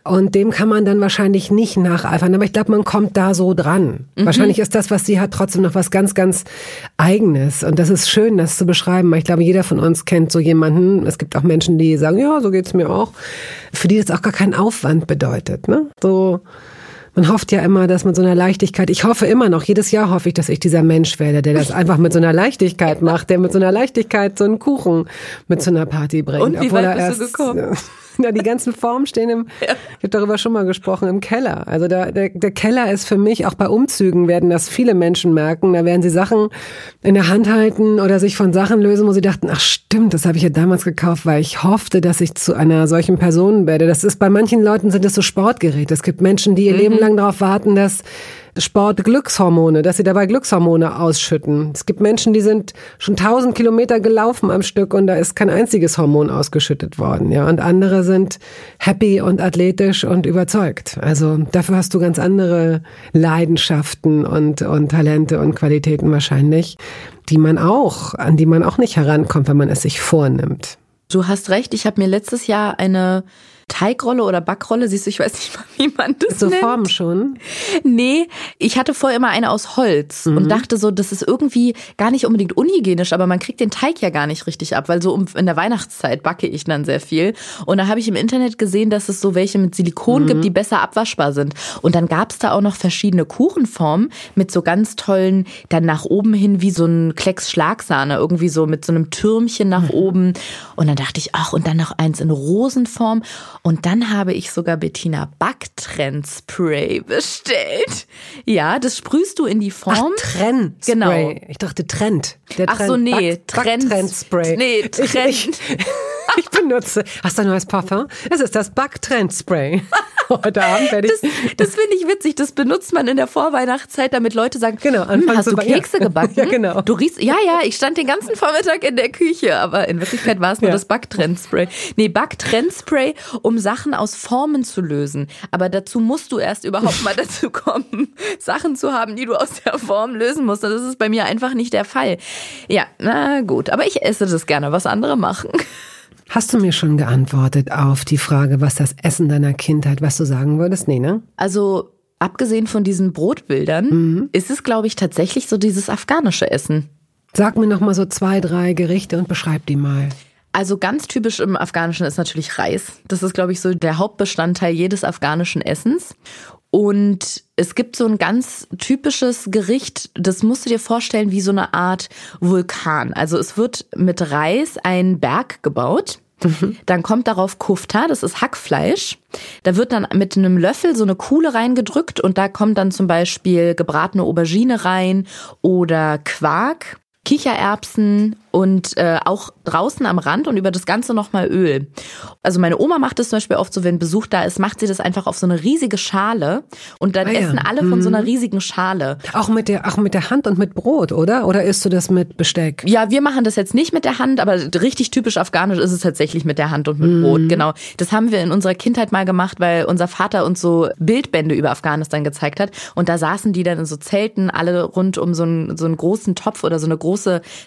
Und dem kann man dann wahrscheinlich nicht nacheifern. Aber ich glaube, man kommt da so dran. Wahrscheinlich ist das, was sie hat, trotzdem noch was ganz, ganz Eigenes. Und das ist schön, das zu beschreiben. Ich glaube, jeder von uns kennt so jemanden. Es gibt auch Menschen, die sagen, ja, so geht's mir auch. Für die das auch gar keinen Aufwand bedeutet. Ne? So, man hofft ja immer, dass mit so einer Leichtigkeit, ich hoffe immer noch, jedes Jahr hoffe ich, dass ich dieser Mensch werde, der das einfach mit so einer Leichtigkeit macht, der mit so einer Leichtigkeit so einen Kuchen mit zu einer Party bringt. Und wie weit er bist du gekommen? Ja, die ganzen Formen stehen im, ich habe darüber schon mal gesprochen, im Keller. Also der, der, der Keller ist für mich, auch bei Umzügen werden das viele Menschen merken, da werden sie Sachen in der Hand halten oder sich von Sachen lösen, wo sie dachten, ach stimmt, das habe ich ja damals gekauft, weil ich hoffte, dass ich zu einer solchen Person werde. Das ist bei manchen Leuten sind das so Sportgeräte. Es gibt Menschen, die ihr Leben lang darauf warten, dass Sport Glückshormone, dass sie dabei Glückshormone ausschütten. Es gibt Menschen, die sind schon tausend Kilometer gelaufen am Stück und da ist kein einziges Hormon ausgeschüttet worden, ja. Und andere sind happy und athletisch und überzeugt. Also dafür hast du ganz andere Leidenschaften und, und Talente und Qualitäten wahrscheinlich, die man auch, an die man auch nicht herankommt, wenn man es sich vornimmt. Du hast recht, ich habe mir letztes Jahr eine Teigrolle oder Backrolle, siehst du, ich weiß nicht mal, wie man das so nennt. So Formen schon? Nee, ich hatte vorher immer eine aus Holz mhm. und dachte so, das ist irgendwie gar nicht unbedingt unhygienisch, aber man kriegt den Teig ja gar nicht richtig ab, weil so in der Weihnachtszeit backe ich dann sehr viel. Und da habe ich im Internet gesehen, dass es so welche mit Silikon mhm. gibt, die besser abwaschbar sind. Und dann gab es da auch noch verschiedene Kuchenformen mit so ganz tollen, dann nach oben hin wie so ein Klecks Schlagsahne, irgendwie so mit so einem Türmchen nach mhm. oben. Und dann dachte ich, ach, und dann noch eins in Rosenform. Und dann habe ich sogar Bettina Backtrendspray bestellt. Ja, das sprühst du in die Form. Ach, Trend. Genau. Ich dachte Trend. Der Ach Trend. so, nee, Back Trend. Backtrendspray. Nee, Trend. Ich, ich, ich benutze. Hast du ein neues Parfum? Es ist das Backtrendspray. Heute Abend werde ich. Das, das finde ich witzig. Das benutzt man in der Vorweihnachtszeit, damit Leute sagen, genau, hm, hast du Kekse ja. gebacken? Ja, genau. Du riechst, ja, ja, ich stand den ganzen Vormittag in der Küche, aber in Wirklichkeit war es nur ja. das Backtrendspray. Nee, Backtrendspray, um Sachen aus Formen zu lösen. Aber dazu musst du erst überhaupt mal dazu kommen, Sachen zu haben, die du aus der Form lösen musst. Das ist bei mir einfach nicht der Fall. Ja, na gut. Aber ich esse das gerne, was andere machen. Hast du mir schon geantwortet auf die Frage, was das Essen deiner Kindheit, was du sagen würdest? Nee, ne? Also, abgesehen von diesen Brotbildern, mhm. ist es, glaube ich, tatsächlich so dieses afghanische Essen. Sag mir noch mal so zwei, drei Gerichte und beschreib die mal. Also ganz typisch im Afghanischen ist natürlich Reis. Das ist, glaube ich, so der Hauptbestandteil jedes afghanischen Essens. Und es gibt so ein ganz typisches Gericht, das musst du dir vorstellen wie so eine Art Vulkan. Also es wird mit Reis ein Berg gebaut. Mhm. Dann kommt darauf Kufta, das ist Hackfleisch. Da wird dann mit einem Löffel so eine Kuhle reingedrückt und da kommt dann zum Beispiel gebratene Aubergine rein oder Quark. Kichererbsen und äh, auch draußen am Rand und über das Ganze nochmal Öl. Also meine Oma macht das zum Beispiel oft so, wenn Besuch da ist, macht sie das einfach auf so eine riesige Schale und dann ah, essen ja. alle von mhm. so einer mhm. riesigen Schale. Auch mit der, auch mit der Hand und mit Brot, oder? Oder isst du das mit Besteck? Ja, wir machen das jetzt nicht mit der Hand, aber richtig typisch afghanisch ist es tatsächlich mit der Hand und mit mhm. Brot, genau. Das haben wir in unserer Kindheit mal gemacht, weil unser Vater uns so Bildbände über Afghanistan gezeigt hat und da saßen die dann in so Zelten, alle rund um so einen, so einen großen Topf oder so eine große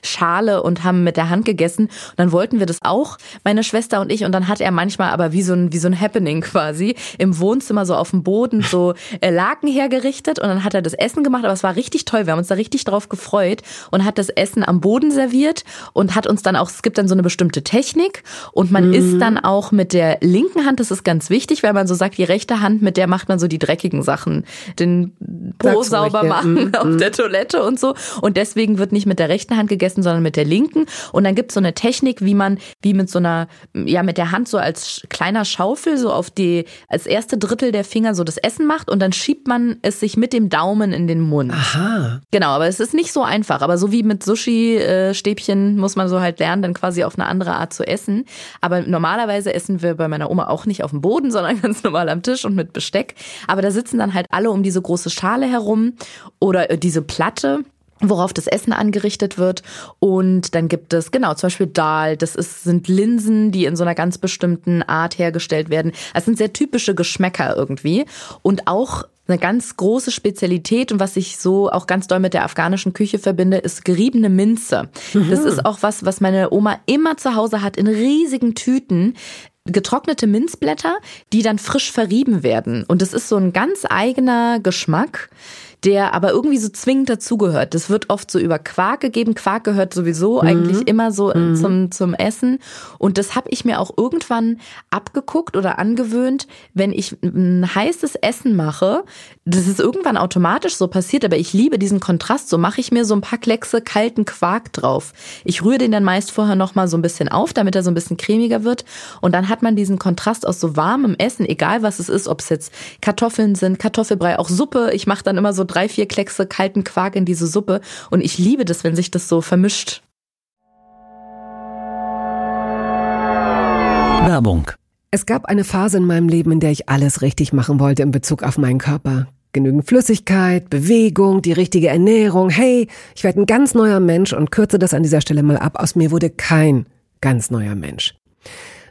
Schale und haben mit der Hand gegessen. Und dann wollten wir das auch, meine Schwester und ich. Und dann hat er manchmal aber wie so ein, wie so ein Happening quasi im Wohnzimmer so auf dem Boden so äh, Laken hergerichtet. Und dann hat er das Essen gemacht. Aber es war richtig toll. Wir haben uns da richtig drauf gefreut und hat das Essen am Boden serviert und hat uns dann auch, es gibt dann so eine bestimmte Technik. Und man mhm. isst dann auch mit der linken Hand, das ist ganz wichtig, weil man so sagt, die rechte Hand, mit der macht man so die dreckigen Sachen. Den Po sauber machen ja. auf mhm. der Toilette und so. Und deswegen wird nicht mit der rechten Hand gegessen, sondern mit der linken. Und dann gibt es so eine Technik, wie man, wie mit so einer, ja, mit der Hand so als kleiner Schaufel so auf die, als erste Drittel der Finger so das Essen macht und dann schiebt man es sich mit dem Daumen in den Mund. Aha. Genau, aber es ist nicht so einfach. Aber so wie mit Sushi-Stäbchen muss man so halt lernen, dann quasi auf eine andere Art zu essen. Aber normalerweise essen wir bei meiner Oma auch nicht auf dem Boden, sondern ganz normal am Tisch und mit Besteck. Aber da sitzen dann halt alle um diese große Schale herum oder äh, diese Platte worauf das Essen angerichtet wird. Und dann gibt es, genau, zum Beispiel Dal. Das ist, sind Linsen, die in so einer ganz bestimmten Art hergestellt werden. Das sind sehr typische Geschmäcker irgendwie. Und auch eine ganz große Spezialität und was ich so auch ganz doll mit der afghanischen Küche verbinde, ist geriebene Minze. Mhm. Das ist auch was, was meine Oma immer zu Hause hat in riesigen Tüten getrocknete Minzblätter, die dann frisch verrieben werden. Und das ist so ein ganz eigener Geschmack der aber irgendwie so zwingend dazugehört. Das wird oft so über Quark gegeben. Quark gehört sowieso mhm. eigentlich immer so mhm. zum, zum Essen. Und das habe ich mir auch irgendwann abgeguckt oder angewöhnt, wenn ich ein heißes Essen mache. Das ist irgendwann automatisch so passiert, aber ich liebe diesen Kontrast. So mache ich mir so ein paar Kleckse kalten Quark drauf. Ich rühre den dann meist vorher noch mal so ein bisschen auf, damit er so ein bisschen cremiger wird. Und dann hat man diesen Kontrast aus so warmem Essen, egal was es ist, ob es jetzt Kartoffeln sind, Kartoffelbrei, auch Suppe. Ich mache dann immer so drei, vier Kleckse kalten Quark in diese Suppe. Und ich liebe das, wenn sich das so vermischt. Werbung. Es gab eine Phase in meinem Leben, in der ich alles richtig machen wollte in Bezug auf meinen Körper. Genügend Flüssigkeit, Bewegung, die richtige Ernährung. Hey, ich werde ein ganz neuer Mensch und kürze das an dieser Stelle mal ab. Aus mir wurde kein ganz neuer Mensch.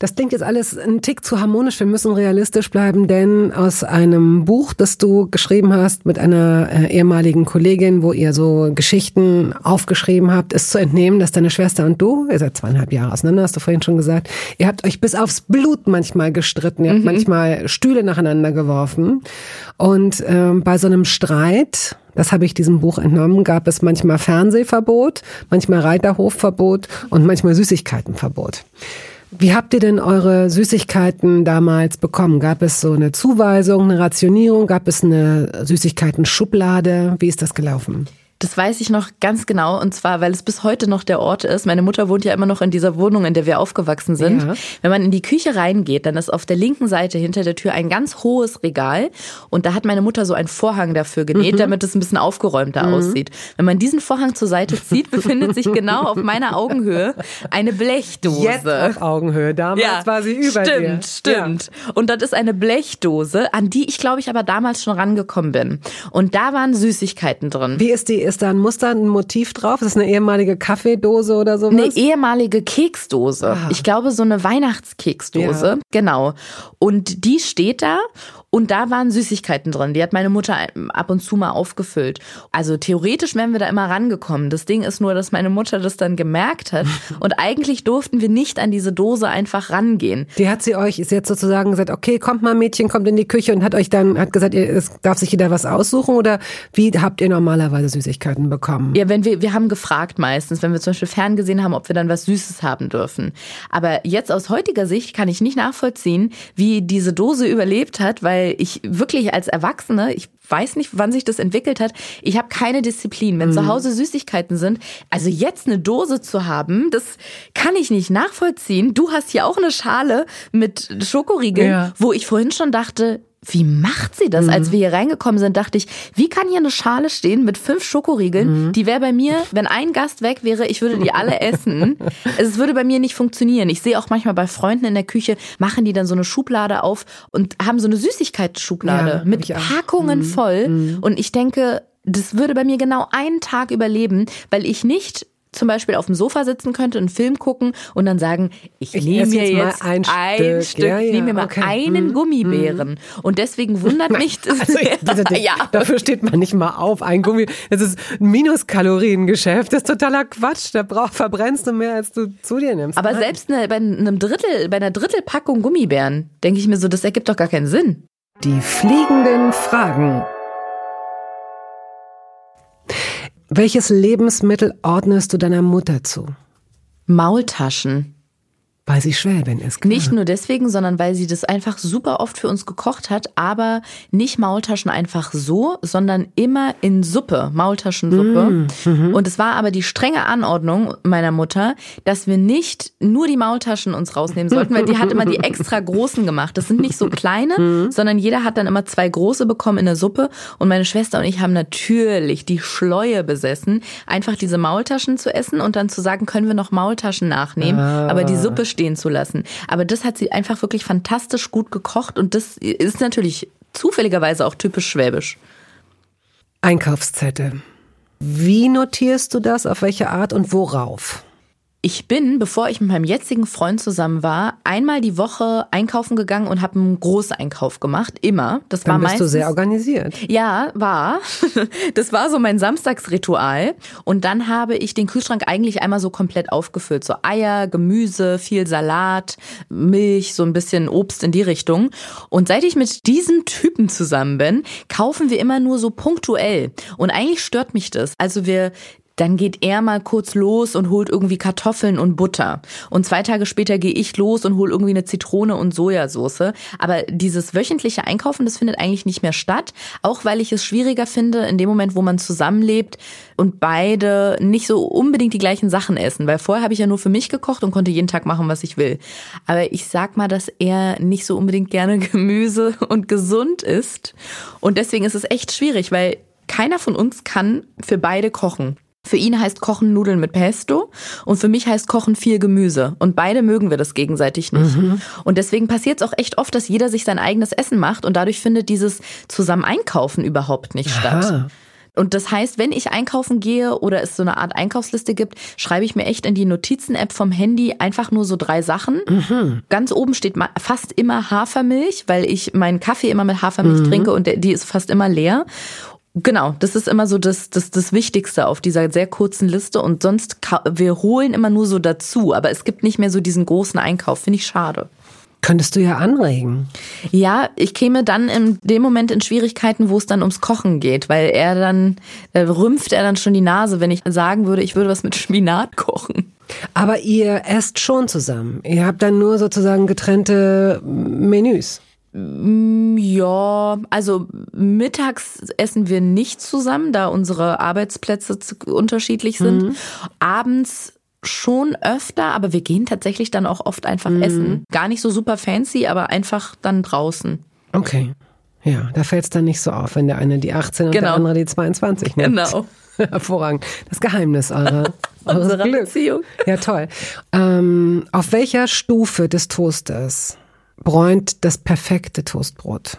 Das klingt jetzt alles ein Tick zu harmonisch. Wir müssen realistisch bleiben, denn aus einem Buch, das du geschrieben hast mit einer äh, ehemaligen Kollegin, wo ihr so Geschichten aufgeschrieben habt, ist zu entnehmen, dass deine Schwester und du, ihr seid zweieinhalb Jahre auseinander, hast du vorhin schon gesagt, ihr habt euch bis aufs Blut manchmal gestritten, ihr habt mhm. manchmal Stühle nacheinander geworfen. Und ähm, bei so einem Streit, das habe ich diesem Buch entnommen, gab es manchmal Fernsehverbot, manchmal Reiterhofverbot und manchmal Süßigkeitenverbot. Wie habt ihr denn eure Süßigkeiten damals bekommen? Gab es so eine Zuweisung, eine Rationierung? Gab es eine Süßigkeiten-Schublade? Wie ist das gelaufen? Das weiß ich noch ganz genau und zwar, weil es bis heute noch der Ort ist. Meine Mutter wohnt ja immer noch in dieser Wohnung, in der wir aufgewachsen sind. Ja. Wenn man in die Küche reingeht, dann ist auf der linken Seite hinter der Tür ein ganz hohes Regal und da hat meine Mutter so einen Vorhang dafür genäht, mhm. damit es ein bisschen aufgeräumter mhm. aussieht. Wenn man diesen Vorhang zur Seite zieht, befindet sich genau auf meiner Augenhöhe eine Blechdose. Jetzt auf Augenhöhe, damals ja, war sie über stimmt, dir. Stimmt, stimmt. Ja. Und das ist eine Blechdose, an die ich glaube ich aber damals schon rangekommen bin. Und da waren Süßigkeiten drin. Wie ist die ist da ein Muster, ein Motiv drauf? Ist das eine ehemalige Kaffeedose oder sowas? Eine ehemalige Keksdose. Aha. Ich glaube, so eine Weihnachtskeksdose. Ja. Genau. Und die steht da und da waren Süßigkeiten drin. Die hat meine Mutter ab und zu mal aufgefüllt. Also theoretisch wären wir da immer rangekommen. Das Ding ist nur, dass meine Mutter das dann gemerkt hat. Und eigentlich durften wir nicht an diese Dose einfach rangehen. Die hat sie euch, ist jetzt sozusagen gesagt, okay, kommt mal Mädchen, kommt in die Küche und hat euch dann, hat gesagt, es darf sich jeder was aussuchen oder wie habt ihr normalerweise Süßigkeiten bekommen? Ja, wenn wir, wir haben gefragt meistens, wenn wir zum Beispiel ferngesehen haben, ob wir dann was Süßes haben dürfen. Aber jetzt aus heutiger Sicht kann ich nicht nachvollziehen, wie diese Dose überlebt hat, weil weil ich wirklich als Erwachsene, ich weiß nicht, wann sich das entwickelt hat. Ich habe keine Disziplin. Wenn mhm. zu Hause Süßigkeiten sind, also jetzt eine Dose zu haben, das kann ich nicht nachvollziehen. Du hast hier auch eine Schale mit Schokoriegeln, ja. wo ich vorhin schon dachte, wie macht sie das? Mhm. Als wir hier reingekommen sind, dachte ich, wie kann hier eine Schale stehen mit fünf Schokoriegeln? Mhm. Die wäre bei mir, wenn ein Gast weg wäre, ich würde die alle essen. es würde bei mir nicht funktionieren. Ich sehe auch manchmal bei Freunden in der Küche, machen die dann so eine Schublade auf und haben so eine Süßigkeitsschublade ja, mit Packungen mhm. voll. Mhm. Und ich denke, das würde bei mir genau einen Tag überleben, weil ich nicht zum Beispiel auf dem Sofa sitzen könnte, einen Film gucken und dann sagen, ich, ich nehme mir jetzt, ein, ein Stück, Stück ja, ja, nehme mir okay. mal einen hm. Gummibären. Hm. Und deswegen wundert mich das. Also, ja. Dafür steht man nicht mal auf. Ein Gummi, das ist ein Minuskaloriengeschäft. Das ist totaler Quatsch. Da brauch, verbrennst du mehr, als du zu dir nimmst. Aber Nein. selbst eine, bei einem Drittel, bei einer Drittelpackung Gummibären, denke ich mir so, das ergibt doch gar keinen Sinn. Die fliegenden Fragen. Welches Lebensmittel ordnest du deiner Mutter zu? Maultaschen. Weil sie Schwäbin ist. Klar. Nicht nur deswegen, sondern weil sie das einfach super oft für uns gekocht hat, aber nicht Maultaschen einfach so, sondern immer in Suppe, Maultaschensuppe. Mm, mhm. Und es war aber die strenge Anordnung meiner Mutter, dass wir nicht nur die Maultaschen uns rausnehmen sollten, weil die hat immer die extra großen gemacht. Das sind nicht so kleine, mhm. sondern jeder hat dann immer zwei große bekommen in der Suppe. Und meine Schwester und ich haben natürlich die Schleue besessen, einfach diese Maultaschen zu essen und dann zu sagen, können wir noch Maultaschen nachnehmen. Ah. Aber die Suppe stehen zu lassen. Aber das hat sie einfach wirklich fantastisch gut gekocht und das ist natürlich zufälligerweise auch typisch schwäbisch. Einkaufszettel. Wie notierst du das? Auf welche Art und worauf? Ich bin, bevor ich mit meinem jetzigen Freund zusammen war, einmal die Woche einkaufen gegangen und habe einen Großeinkauf gemacht. Immer. Das Dann war bist meistens, du sehr organisiert. Ja, war. Das war so mein Samstagsritual. Und dann habe ich den Kühlschrank eigentlich einmal so komplett aufgefüllt. So Eier, Gemüse, viel Salat, Milch, so ein bisschen Obst in die Richtung. Und seit ich mit diesem Typen zusammen bin, kaufen wir immer nur so punktuell. Und eigentlich stört mich das. Also wir dann geht er mal kurz los und holt irgendwie Kartoffeln und Butter. Und zwei Tage später gehe ich los und hole irgendwie eine Zitrone und Sojasauce. Aber dieses wöchentliche Einkaufen, das findet eigentlich nicht mehr statt. Auch weil ich es schwieriger finde, in dem Moment, wo man zusammenlebt und beide nicht so unbedingt die gleichen Sachen essen. Weil vorher habe ich ja nur für mich gekocht und konnte jeden Tag machen, was ich will. Aber ich sag mal, dass er nicht so unbedingt gerne Gemüse und gesund isst. Und deswegen ist es echt schwierig, weil keiner von uns kann für beide kochen. Für ihn heißt Kochen Nudeln mit Pesto und für mich heißt Kochen viel Gemüse. Und beide mögen wir das gegenseitig nicht. Mhm. Und deswegen passiert es auch echt oft, dass jeder sich sein eigenes Essen macht und dadurch findet dieses zusammen Einkaufen überhaupt nicht Aha. statt. Und das heißt, wenn ich einkaufen gehe oder es so eine Art Einkaufsliste gibt, schreibe ich mir echt in die Notizen-App vom Handy einfach nur so drei Sachen. Mhm. Ganz oben steht fast immer Hafermilch, weil ich meinen Kaffee immer mit Hafermilch mhm. trinke und die ist fast immer leer. Genau, das ist immer so das, das, das Wichtigste auf dieser sehr kurzen Liste und sonst, wir holen immer nur so dazu, aber es gibt nicht mehr so diesen großen Einkauf, finde ich schade. Könntest du ja anregen. Ja, ich käme dann in dem Moment in Schwierigkeiten, wo es dann ums Kochen geht, weil er dann, da rümpft er dann schon die Nase, wenn ich sagen würde, ich würde was mit Spinat kochen. Aber ihr esst schon zusammen. Ihr habt dann nur sozusagen getrennte Menüs. Mm, ja, also mittags essen wir nicht zusammen, da unsere Arbeitsplätze unterschiedlich sind. Mhm. Abends schon öfter, aber wir gehen tatsächlich dann auch oft einfach mhm. essen. Gar nicht so super fancy, aber einfach dann draußen. Okay. Ja, da fällt es dann nicht so auf, wenn der eine die 18 und genau. der andere die 22 nimmt. Genau. Hervorragend. Das Geheimnis eurer, unserer Beziehung. Ja, toll. Ähm, auf welcher Stufe des Toasters bräunt das perfekte Toastbrot?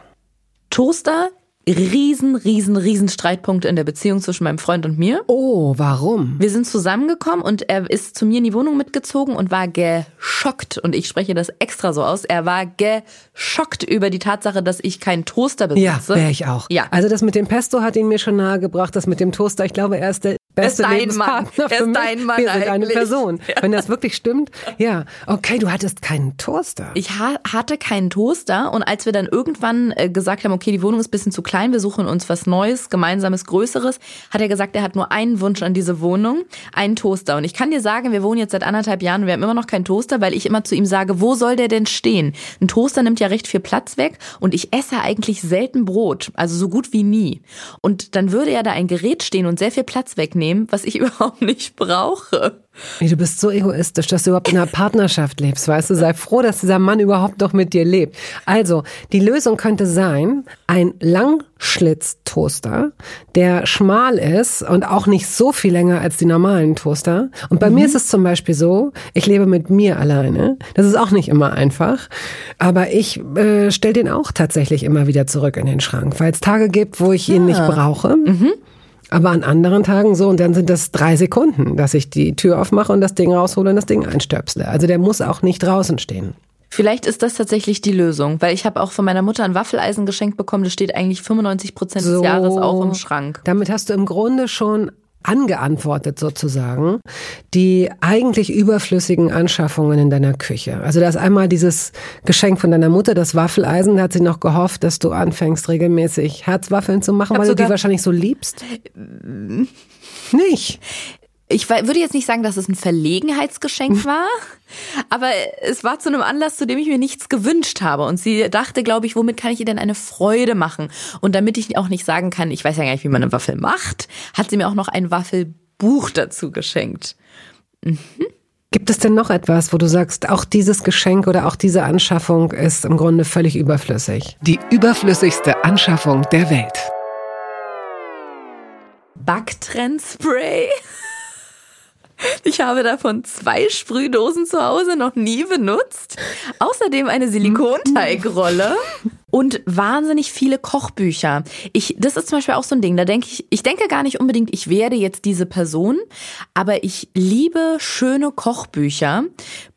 Toaster riesen, riesen, riesen Streitpunkt in der Beziehung zwischen meinem Freund und mir. Oh, warum? Wir sind zusammengekommen und er ist zu mir in die Wohnung mitgezogen und war geschockt. Und ich spreche das extra so aus. Er war geschockt über die Tatsache, dass ich keinen Toaster besitze. Ja, wäre ich auch. Ja. Also das mit dem Pesto hat ihn mir schon nahegebracht. Das mit dem Toaster, ich glaube, er ist der beste ist dein Mann. Er ist dein Mann Wir sind eine Person. Ja. Wenn das wirklich stimmt, ja. Okay, du hattest keinen Toaster. Ich ha hatte keinen Toaster und als wir dann irgendwann äh, gesagt haben, okay, die Wohnung ist ein bisschen zu klein, wir suchen uns was Neues, gemeinsames, Größeres, hat er gesagt, er hat nur einen Wunsch an diese Wohnung, einen Toaster. Und ich kann dir sagen, wir wohnen jetzt seit anderthalb Jahren und wir haben immer noch keinen Toaster, weil ich immer zu ihm sage, wo soll der denn stehen? Ein Toaster nimmt ja recht viel Platz weg und ich esse eigentlich selten Brot, also so gut wie nie. Und dann würde ja da ein Gerät stehen und sehr viel Platz wegnehmen nehmen, was ich überhaupt nicht brauche. Du bist so egoistisch, dass du überhaupt in einer Partnerschaft lebst, weißt du? Sei froh, dass dieser Mann überhaupt noch mit dir lebt. Also, die Lösung könnte sein, ein Langschlitztoaster, der schmal ist und auch nicht so viel länger als die normalen Toaster. Und bei mhm. mir ist es zum Beispiel so, ich lebe mit mir alleine. Das ist auch nicht immer einfach. Aber ich äh, stelle den auch tatsächlich immer wieder zurück in den Schrank, weil es Tage gibt, wo ich ihn nicht ah. brauche. Mhm. Aber an anderen Tagen so, und dann sind das drei Sekunden, dass ich die Tür aufmache und das Ding raushole und das Ding einstöpsle. Also der muss auch nicht draußen stehen. Vielleicht ist das tatsächlich die Lösung, weil ich habe auch von meiner Mutter ein Waffeleisen geschenkt bekommen, das steht eigentlich 95 Prozent des so, Jahres auch im Schrank. Damit hast du im Grunde schon angeantwortet sozusagen, die eigentlich überflüssigen Anschaffungen in deiner Küche. Also da ist einmal dieses Geschenk von deiner Mutter, das Waffeleisen, da hat sie noch gehofft, dass du anfängst regelmäßig Herzwaffeln zu machen, weil du die wahrscheinlich so liebst. Nicht ich würde jetzt nicht sagen, dass es ein Verlegenheitsgeschenk war, aber es war zu einem Anlass, zu dem ich mir nichts gewünscht habe. Und sie dachte, glaube ich, womit kann ich ihr denn eine Freude machen? Und damit ich auch nicht sagen kann, ich weiß ja gar nicht, wie man eine Waffel macht, hat sie mir auch noch ein Waffelbuch dazu geschenkt. Mhm. Gibt es denn noch etwas, wo du sagst, auch dieses Geschenk oder auch diese Anschaffung ist im Grunde völlig überflüssig? Die überflüssigste Anschaffung der Welt. Backtrendspray. Ich habe davon zwei Sprühdosen zu Hause noch nie benutzt. Außerdem eine Silikonteigrolle und wahnsinnig viele Kochbücher. Ich, das ist zum Beispiel auch so ein Ding. Da denke ich, ich denke gar nicht unbedingt, ich werde jetzt diese Person, aber ich liebe schöne Kochbücher,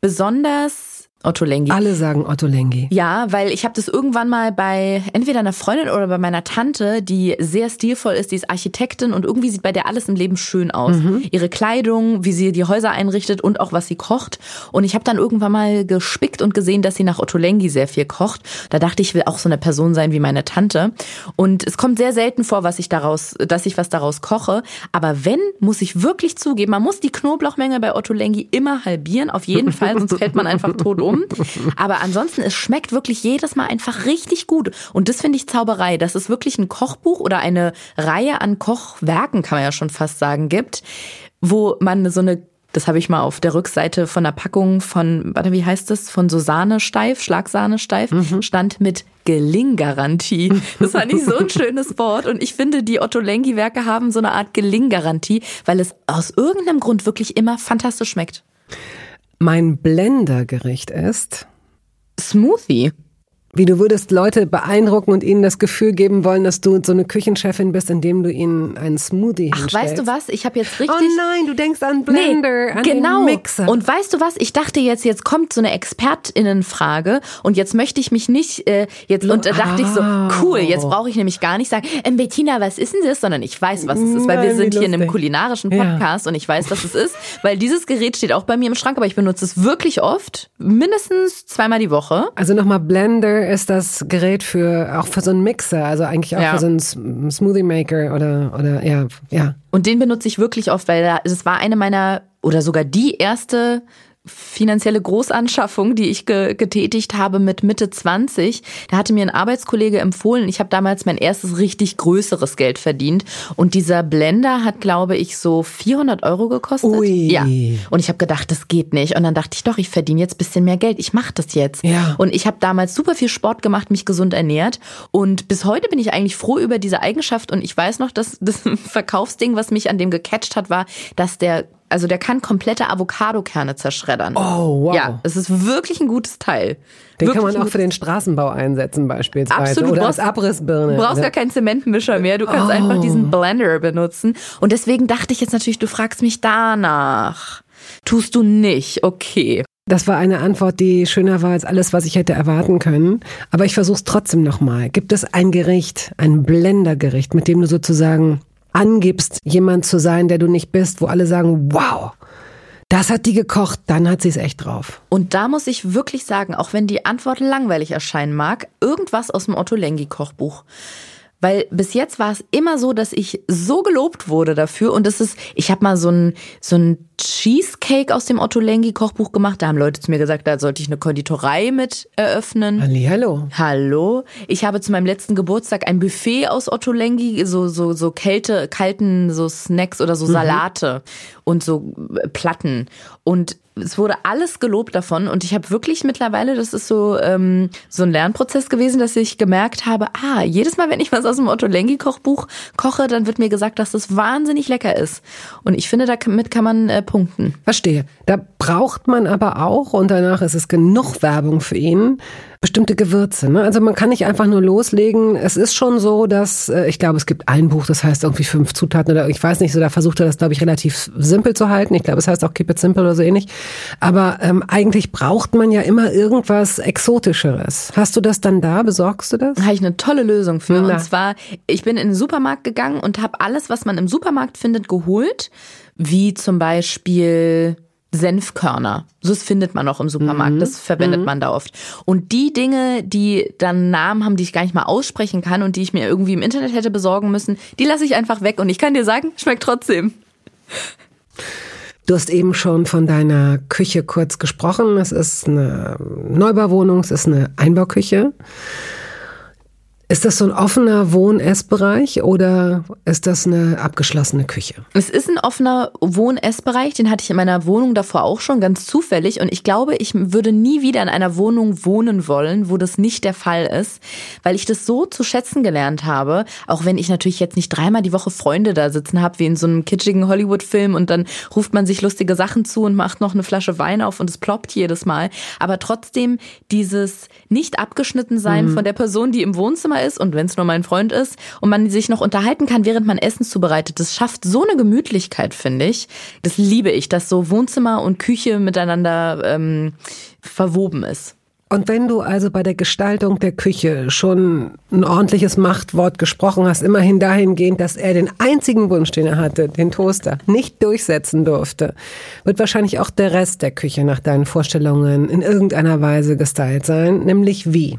besonders Otto Lengi. Alle sagen Otto Lengi. Ja, weil ich habe das irgendwann mal bei entweder einer Freundin oder bei meiner Tante, die sehr stilvoll ist, die ist Architektin und irgendwie sieht bei der alles im Leben schön aus. Mhm. Ihre Kleidung, wie sie die Häuser einrichtet und auch was sie kocht. Und ich habe dann irgendwann mal gespickt und gesehen, dass sie nach Otto Lengi sehr viel kocht. Da dachte ich, ich will auch so eine Person sein wie meine Tante. Und es kommt sehr selten vor, was ich daraus, dass ich was daraus koche. Aber wenn, muss ich wirklich zugeben, man muss die Knoblauchmenge bei Otto Lengi immer halbieren, auf jeden Fall, sonst fällt man einfach tot um um. Aber ansonsten, es schmeckt wirklich jedes Mal einfach richtig gut. Und das finde ich Zauberei, dass es wirklich ein Kochbuch oder eine Reihe an Kochwerken, kann man ja schon fast sagen, gibt, wo man so eine das habe ich mal auf der Rückseite von der Packung von, warte, wie heißt das? Von so Steif, Schlagsahne steif, mhm. stand mit Gelinggarantie. Das fand ich so ein schönes Wort. Und ich finde, die Otto Lengi-Werke haben so eine Art Gelinggarantie, weil es aus irgendeinem Grund wirklich immer fantastisch schmeckt. Mein Blendergericht ist Smoothie. Wie du würdest Leute beeindrucken und ihnen das Gefühl geben wollen, dass du so eine Küchenchefin bist, indem du ihnen einen Smoothie Ach, hinstellst. weißt du was? Ich habe jetzt richtig. Oh nein, du denkst an Blender, nee, an genau. den Mixer. Und weißt du was? Ich dachte jetzt, jetzt kommt so eine Expertinnenfrage und jetzt möchte ich mich nicht äh, jetzt und da dachte ich so, cool, jetzt brauche ich nämlich gar nicht sagen, ähm, Bettina, was ist denn das, sondern ich weiß, was es ist, weil nein, wir sind hier in einem kulinarischen Podcast ja. und ich weiß, was es ist, weil dieses Gerät steht auch bei mir im Schrank, aber ich benutze es wirklich oft, mindestens zweimal die Woche. Also nochmal Blender ist das Gerät für auch für so einen Mixer, also eigentlich auch ja. für so einen Smoothie Maker oder oder ja, ja. Und den benutze ich wirklich oft, weil es war eine meiner oder sogar die erste finanzielle Großanschaffung, die ich ge getätigt habe mit Mitte 20. Da hatte mir ein Arbeitskollege empfohlen. Ich habe damals mein erstes richtig größeres Geld verdient. Und dieser Blender hat, glaube ich, so 400 Euro gekostet. Ui. Ja. Und ich habe gedacht, das geht nicht. Und dann dachte ich, doch, ich verdiene jetzt bisschen mehr Geld. Ich mache das jetzt. Ja. Und ich habe damals super viel Sport gemacht, mich gesund ernährt. Und bis heute bin ich eigentlich froh über diese Eigenschaft. Und ich weiß noch, dass das Verkaufsding, was mich an dem gecatcht hat, war, dass der also der kann komplette Avocadokerne zerschreddern. Oh, wow. Ja, es ist wirklich ein gutes Teil. Den wirklich kann man auch für den Straßenbau einsetzen beispielsweise. Absolut. Oder als Abrissbirne. Du brauchst gar keinen Zementmischer mehr. Du kannst oh. einfach diesen Blender benutzen. Und deswegen dachte ich jetzt natürlich, du fragst mich danach. Tust du nicht. Okay. Das war eine Antwort, die schöner war als alles, was ich hätte erwarten können. Aber ich versuche es trotzdem nochmal. Gibt es ein Gericht, ein Blendergericht, mit dem du sozusagen angibst, jemand zu sein, der du nicht bist, wo alle sagen, wow, das hat die gekocht, dann hat sie es echt drauf. Und da muss ich wirklich sagen, auch wenn die Antwort langweilig erscheinen mag, irgendwas aus dem Otto Lengi Kochbuch. Weil bis jetzt war es immer so, dass ich so gelobt wurde dafür und das ist, ich habe mal so ein so ein Cheesecake aus dem Otto Lengi Kochbuch gemacht. Da haben Leute zu mir gesagt, da sollte ich eine Konditorei mit eröffnen. Hallo. Hallo. Ich habe zu meinem letzten Geburtstag ein Buffet aus Otto Lengi, so so so Kälte, kalten so Snacks oder so Salate mhm. und so Platten und es wurde alles gelobt davon und ich habe wirklich mittlerweile, das ist so ähm, so ein Lernprozess gewesen, dass ich gemerkt habe, ah, jedes Mal, wenn ich was aus dem Otto Lengi Kochbuch koche, dann wird mir gesagt, dass das wahnsinnig lecker ist. Und ich finde, damit kann man äh, punkten. Verstehe. Da braucht man aber auch und danach ist es genug Werbung für ihn bestimmte Gewürze. Ne? Also man kann nicht einfach nur loslegen. Es ist schon so, dass äh, ich glaube, es gibt ein Buch, das heißt irgendwie fünf Zutaten oder ich weiß nicht, so da versucht er das, glaube ich, relativ simpel zu halten. Ich glaube, es heißt auch Keep it simple oder so ähnlich. Aber ähm, eigentlich braucht man ja immer irgendwas Exotischeres. Hast du das dann da? Besorgst du das? Da habe ich eine tolle Lösung für. Na. Und zwar, ich bin in den Supermarkt gegangen und habe alles, was man im Supermarkt findet, geholt. Wie zum Beispiel Senfkörner. Das findet man auch im Supermarkt. Mhm. Das verwendet mhm. man da oft. Und die Dinge, die dann Namen haben, die ich gar nicht mal aussprechen kann und die ich mir irgendwie im Internet hätte besorgen müssen, die lasse ich einfach weg. Und ich kann dir sagen, schmeckt trotzdem. Du hast eben schon von deiner Küche kurz gesprochen. Es ist eine Neubauwohnung, es ist eine Einbauküche. Ist das so ein offener Wohn-Essbereich oder ist das eine abgeschlossene Küche? Es ist ein offener Wohn-Essbereich, den hatte ich in meiner Wohnung davor auch schon ganz zufällig und ich glaube, ich würde nie wieder in einer Wohnung wohnen wollen, wo das nicht der Fall ist, weil ich das so zu schätzen gelernt habe, auch wenn ich natürlich jetzt nicht dreimal die Woche Freunde da sitzen habe, wie in so einem kitschigen Hollywood-Film und dann ruft man sich lustige Sachen zu und macht noch eine Flasche Wein auf und es ploppt jedes Mal, aber trotzdem dieses nicht abgeschnitten sein mhm. von der Person, die im Wohnzimmer ist und wenn es nur mein Freund ist und man sich noch unterhalten kann, während man Essen zubereitet. Das schafft so eine Gemütlichkeit, finde ich. Das liebe ich, dass so Wohnzimmer und Küche miteinander ähm, verwoben ist. Und wenn du also bei der Gestaltung der Küche schon ein ordentliches Machtwort gesprochen hast, immerhin dahingehend, dass er den einzigen Wunsch, den er hatte, den Toaster, nicht durchsetzen durfte, wird wahrscheinlich auch der Rest der Küche nach deinen Vorstellungen in irgendeiner Weise gestylt sein, nämlich wie?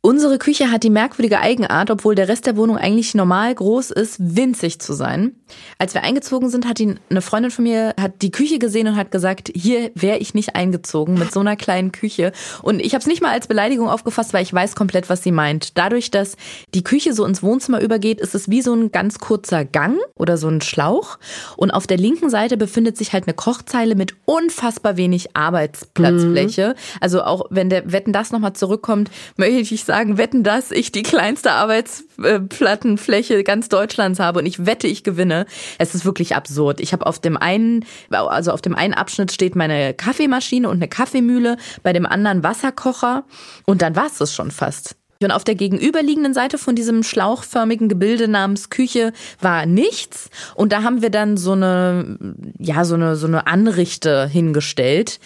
Unsere Küche hat die merkwürdige Eigenart, obwohl der Rest der Wohnung eigentlich normal groß ist, winzig zu sein. Als wir eingezogen sind, hat die, eine Freundin von mir hat die Küche gesehen und hat gesagt, hier wäre ich nicht eingezogen mit so einer kleinen Küche. Und ich habe es nicht mal als Beleidigung aufgefasst, weil ich weiß komplett, was sie meint. Dadurch, dass die Küche so ins Wohnzimmer übergeht, ist es wie so ein ganz kurzer Gang oder so ein Schlauch. Und auf der linken Seite befindet sich halt eine Kochzeile mit unfassbar wenig Arbeitsplatzfläche. Mhm. Also auch wenn der Wetten das nochmal zurückkommt, möchte ich sagen, wetten, dass ich die kleinste Arbeitsplattenfläche ganz Deutschlands habe und ich wette, ich gewinne. Es ist wirklich absurd. Ich habe auf dem einen, also auf dem einen Abschnitt steht meine Kaffeemaschine und eine Kaffeemühle, bei dem anderen Wasserkocher und dann war es schon fast. Und auf der gegenüberliegenden Seite von diesem schlauchförmigen Gebilde namens Küche war nichts. Und da haben wir dann so eine, ja, so eine, so eine Anrichte hingestellt,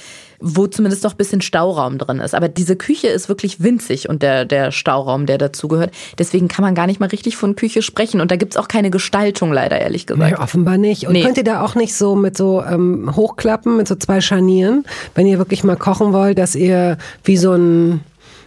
wo zumindest noch ein bisschen Stauraum drin ist. Aber diese Küche ist wirklich winzig und der, der Stauraum, der dazugehört. Deswegen kann man gar nicht mal richtig von Küche sprechen. Und da gibt's auch keine Gestaltung, leider, ehrlich gesagt. Nee, offenbar nicht. Und nee. könnt ihr da auch nicht so mit so ähm, hochklappen, mit so zwei Scharnieren, wenn ihr wirklich mal kochen wollt, dass ihr wie so ein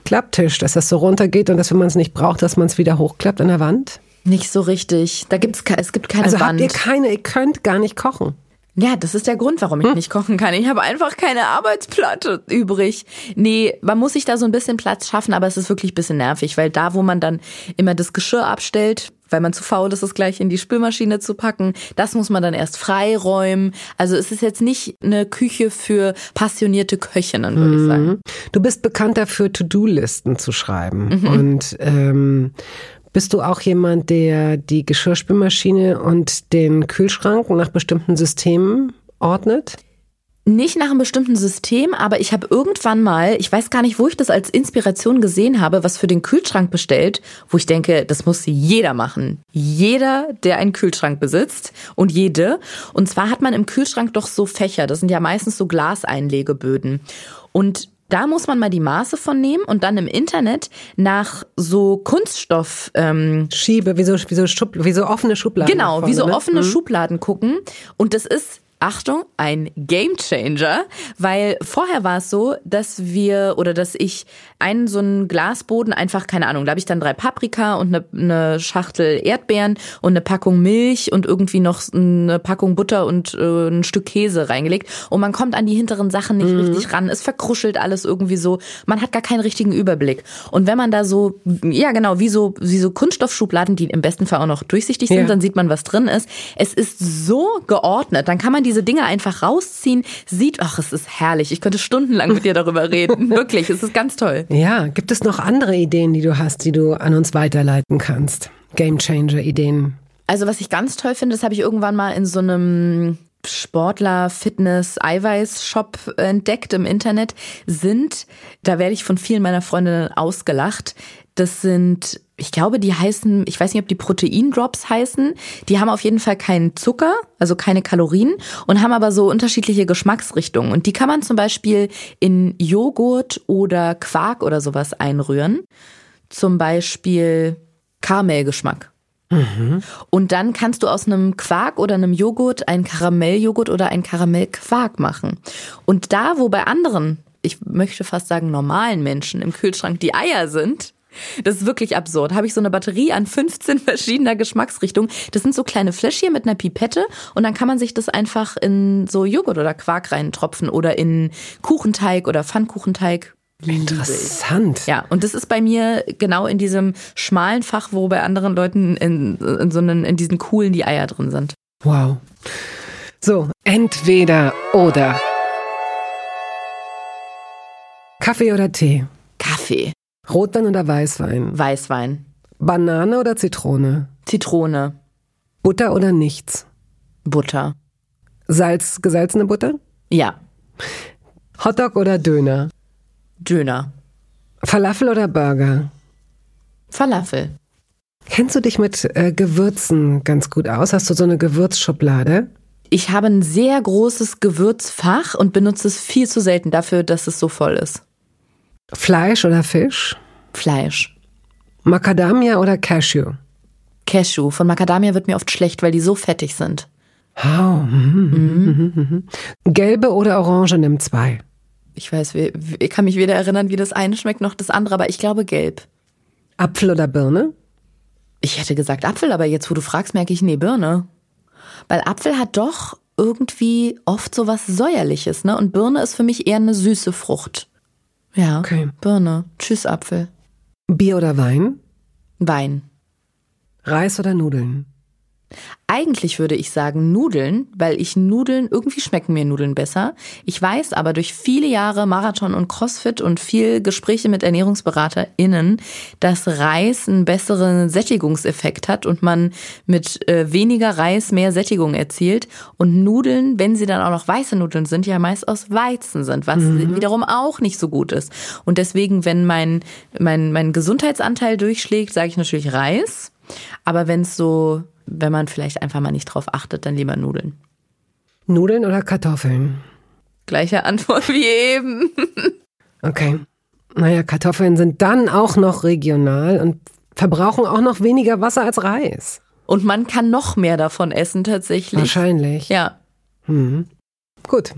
Klapptisch, dass das so runtergeht und dass, wenn man es nicht braucht, dass man es wieder hochklappt an der Wand? Nicht so richtig. Da gibt's es gibt keine also Wand. Also habt ihr keine, ihr könnt gar nicht kochen. Ja, das ist der Grund, warum ich hm. nicht kochen kann. Ich habe einfach keine Arbeitsplatte übrig. Nee, man muss sich da so ein bisschen Platz schaffen, aber es ist wirklich ein bisschen nervig, weil da, wo man dann immer das Geschirr abstellt, weil man zu faul ist, es gleich in die Spülmaschine zu packen. Das muss man dann erst freiräumen. Also es ist jetzt nicht eine Küche für passionierte Köchinnen, würde mhm. ich sagen. Du bist bekannt dafür, To-Do-Listen zu schreiben. Mhm. Und ähm, bist du auch jemand, der die Geschirrspülmaschine und den Kühlschrank nach bestimmten Systemen ordnet? nicht nach einem bestimmten System, aber ich habe irgendwann mal, ich weiß gar nicht, wo ich das als Inspiration gesehen habe, was für den Kühlschrank bestellt, wo ich denke, das muss jeder machen. Jeder, der einen Kühlschrank besitzt und jede. Und zwar hat man im Kühlschrank doch so Fächer, das sind ja meistens so Glaseinlegeböden. Und da muss man mal die Maße von nehmen und dann im Internet nach so Kunststoff ähm, Schiebe, wie so, wie so, Schub, wie so offene Schubladen. Genau, wie so ne? offene mhm. Schubladen gucken. Und das ist Achtung, ein Gamechanger, weil vorher war es so, dass wir oder dass ich einen so einen Glasboden einfach, keine Ahnung, da habe ich dann drei Paprika und eine, eine Schachtel Erdbeeren und eine Packung Milch und irgendwie noch eine Packung Butter und äh, ein Stück Käse reingelegt und man kommt an die hinteren Sachen nicht mhm. richtig ran, es verkruschelt alles irgendwie so, man hat gar keinen richtigen Überblick. Und wenn man da so, ja genau, wie so, wie so Kunststoffschubladen, die im besten Fall auch noch durchsichtig sind, ja. dann sieht man, was drin ist. Es ist so geordnet, dann kann man diese Dinge einfach rausziehen, sieht, ach, es ist herrlich, ich könnte stundenlang mit dir darüber reden, wirklich, es ist ganz toll. Ja, gibt es noch andere Ideen, die du hast, die du an uns weiterleiten kannst? Gamechanger-Ideen? Also was ich ganz toll finde, das habe ich irgendwann mal in so einem Sportler, Fitness, Eiweiß-Shop entdeckt im Internet, sind, da werde ich von vielen meiner Freundinnen ausgelacht, das sind, ich glaube, die heißen, ich weiß nicht, ob die Proteindrops heißen. Die haben auf jeden Fall keinen Zucker, also keine Kalorien und haben aber so unterschiedliche Geschmacksrichtungen. Und die kann man zum Beispiel in Joghurt oder Quark oder sowas einrühren. Zum Beispiel Karamellgeschmack. Mhm. Und dann kannst du aus einem Quark oder einem Joghurt einen Karamelljoghurt oder einen Karamellquark machen. Und da, wo bei anderen, ich möchte fast sagen normalen Menschen im Kühlschrank die Eier sind, das ist wirklich absurd. Habe ich so eine Batterie an 15 verschiedener Geschmacksrichtungen. Das sind so kleine Fläschchen mit einer Pipette und dann kann man sich das einfach in so Joghurt oder Quark reintropfen oder in Kuchenteig oder Pfannkuchenteig. Interessant. Ja, und das ist bei mir genau in diesem schmalen Fach, wo bei anderen Leuten in, in so einen, in diesen coolen die Eier drin sind. Wow. So, entweder oder. Kaffee oder Tee? Kaffee. Rotwein oder Weißwein? Weißwein. Banane oder Zitrone? Zitrone. Butter oder nichts? Butter. Salz, gesalzene Butter? Ja. Hotdog oder Döner? Döner. Falafel oder Burger? Falafel. Kennst du dich mit äh, Gewürzen ganz gut aus? Hast du so eine Gewürzschublade? Ich habe ein sehr großes Gewürzfach und benutze es viel zu selten dafür, dass es so voll ist. Fleisch oder Fisch? Fleisch. Macadamia oder Cashew? Cashew. Von Macadamia wird mir oft schlecht, weil die so fettig sind. Oh. Mhm. Gelbe oder Orange nimm zwei. Ich weiß, ich kann mich weder erinnern, wie das eine schmeckt, noch das andere, aber ich glaube gelb. Apfel oder Birne? Ich hätte gesagt Apfel, aber jetzt, wo du fragst, merke ich, nee, Birne. Weil Apfel hat doch irgendwie oft so was Säuerliches, ne? Und Birne ist für mich eher eine süße Frucht. Ja. Okay. Birne. Tschüss, Apfel. Bier oder Wein? Wein. Reis oder Nudeln? Eigentlich würde ich sagen Nudeln, weil ich Nudeln, irgendwie schmecken mir Nudeln besser. Ich weiß aber durch viele Jahre Marathon und Crossfit und viel Gespräche mit ErnährungsberaterInnen, dass Reis einen besseren Sättigungseffekt hat und man mit äh, weniger Reis mehr Sättigung erzielt. Und Nudeln, wenn sie dann auch noch weiße Nudeln sind, ja meist aus Weizen sind, was mhm. wiederum auch nicht so gut ist. Und deswegen, wenn mein, mein, mein Gesundheitsanteil durchschlägt, sage ich natürlich Reis. Aber wenn es so wenn man vielleicht einfach mal nicht drauf achtet, dann lieber Nudeln. Nudeln oder Kartoffeln? Gleiche Antwort wie eben. okay. Naja, Kartoffeln sind dann auch noch regional und verbrauchen auch noch weniger Wasser als Reis. Und man kann noch mehr davon essen tatsächlich. Wahrscheinlich. Ja. Mhm. Gut.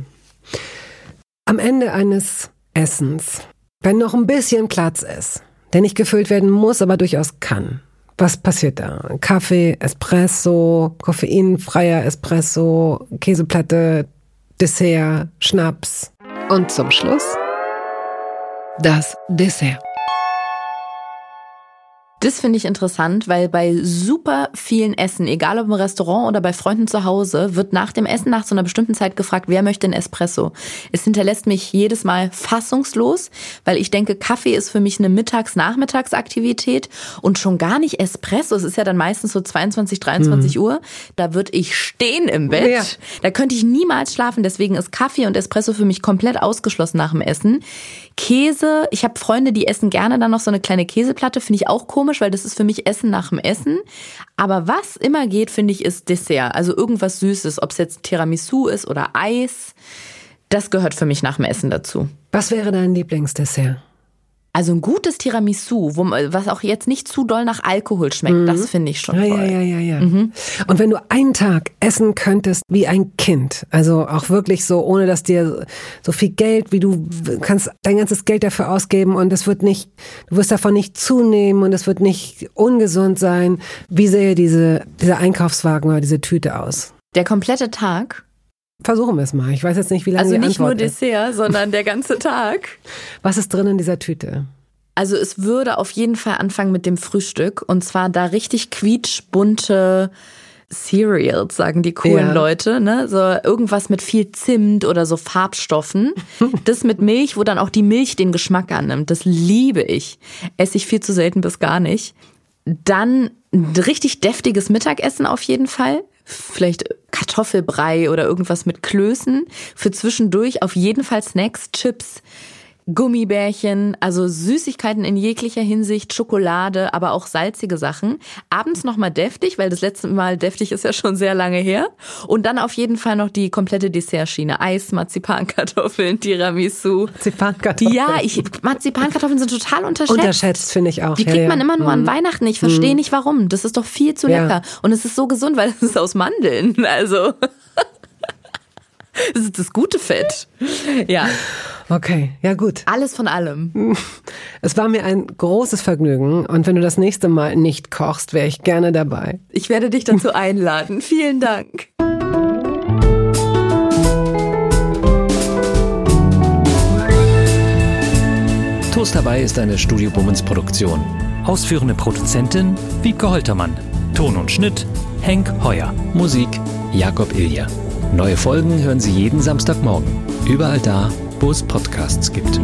Am Ende eines Essens, wenn noch ein bisschen Platz ist, der nicht gefüllt werden muss, aber durchaus kann, was passiert da? Kaffee, Espresso, koffeinfreier Espresso, Käseplatte, Dessert, Schnaps. Und zum Schluss das Dessert. Das finde ich interessant, weil bei super vielen Essen, egal ob im Restaurant oder bei Freunden zu Hause, wird nach dem Essen nach so einer bestimmten Zeit gefragt, wer möchte einen Espresso. Es hinterlässt mich jedes Mal fassungslos, weil ich denke, Kaffee ist für mich eine Mittags-Nachmittagsaktivität und schon gar nicht Espresso. Es ist ja dann meistens so 22, 23 mhm. Uhr. Da würde ich stehen im Bett. Ja. Da könnte ich niemals schlafen. Deswegen ist Kaffee und Espresso für mich komplett ausgeschlossen nach dem Essen. Käse, ich habe Freunde, die essen gerne dann noch so eine kleine Käseplatte, finde ich auch komisch, weil das ist für mich Essen nach dem Essen. Aber was immer geht, finde ich, ist Dessert. Also irgendwas Süßes, ob es jetzt Tiramisu ist oder Eis. Das gehört für mich nach dem Essen dazu. Was wäre dein Lieblingsdessert? Also ein gutes Tiramisu, wo, was auch jetzt nicht zu doll nach Alkohol schmeckt, mhm. das finde ich schon ja, toll. Ja, ja, ja, ja. Mhm. Und wenn du einen Tag essen könntest wie ein Kind, also auch wirklich so, ohne dass dir so viel Geld, wie du kannst dein ganzes Geld dafür ausgeben und es wird nicht, du wirst davon nicht zunehmen und es wird nicht ungesund sein. Wie sähe diese, dieser Einkaufswagen oder diese Tüte aus? Der komplette Tag? Versuchen wir es mal. Ich weiß jetzt nicht, wie lange Also nicht nur Dessert, ist. sondern der ganze Tag. Was ist drin in dieser Tüte? Also es würde auf jeden Fall anfangen mit dem Frühstück und zwar da richtig quietschbunte Cereals, sagen die coolen ja. Leute, ne? So irgendwas mit viel Zimt oder so Farbstoffen. Das mit Milch, wo dann auch die Milch den Geschmack annimmt. Das liebe ich. Esse ich viel zu selten bis gar nicht. Dann ein richtig deftiges Mittagessen auf jeden Fall vielleicht Kartoffelbrei oder irgendwas mit Klößen. Für zwischendurch auf jeden Fall Snacks, Chips, Gummibärchen, also Süßigkeiten in jeglicher Hinsicht, Schokolade, aber auch salzige Sachen. Abends nochmal deftig, weil das letzte Mal deftig ist ja schon sehr lange her. Und dann auf jeden Fall noch die komplette Dessertschiene. Eis, Marzipankartoffeln, Tiramisu. Marzipankartoffeln. Ja, ich, Marzipankartoffeln sind total unterschätzt. Unterschätzt, finde ich auch. Die kriegt ja, man immer nur an mhm. Weihnachten. Ich verstehe mhm. nicht warum. Das ist doch viel zu lecker. Ja. Und es ist so gesund, weil es ist aus Mandeln. Also. Das ist das gute Fett. Ja. Okay, ja gut. Alles von allem. Es war mir ein großes Vergnügen und wenn du das nächste Mal nicht kochst, wäre ich gerne dabei. Ich werde dich dazu einladen. Vielen Dank. Toast dabei ist eine Studio Bummens Produktion. Ausführende Produzentin Wiebke Holtermann. Ton und Schnitt Henk Heuer. Musik Jakob Ilja. Neue Folgen hören Sie jeden Samstagmorgen. Überall da, wo es Podcasts gibt.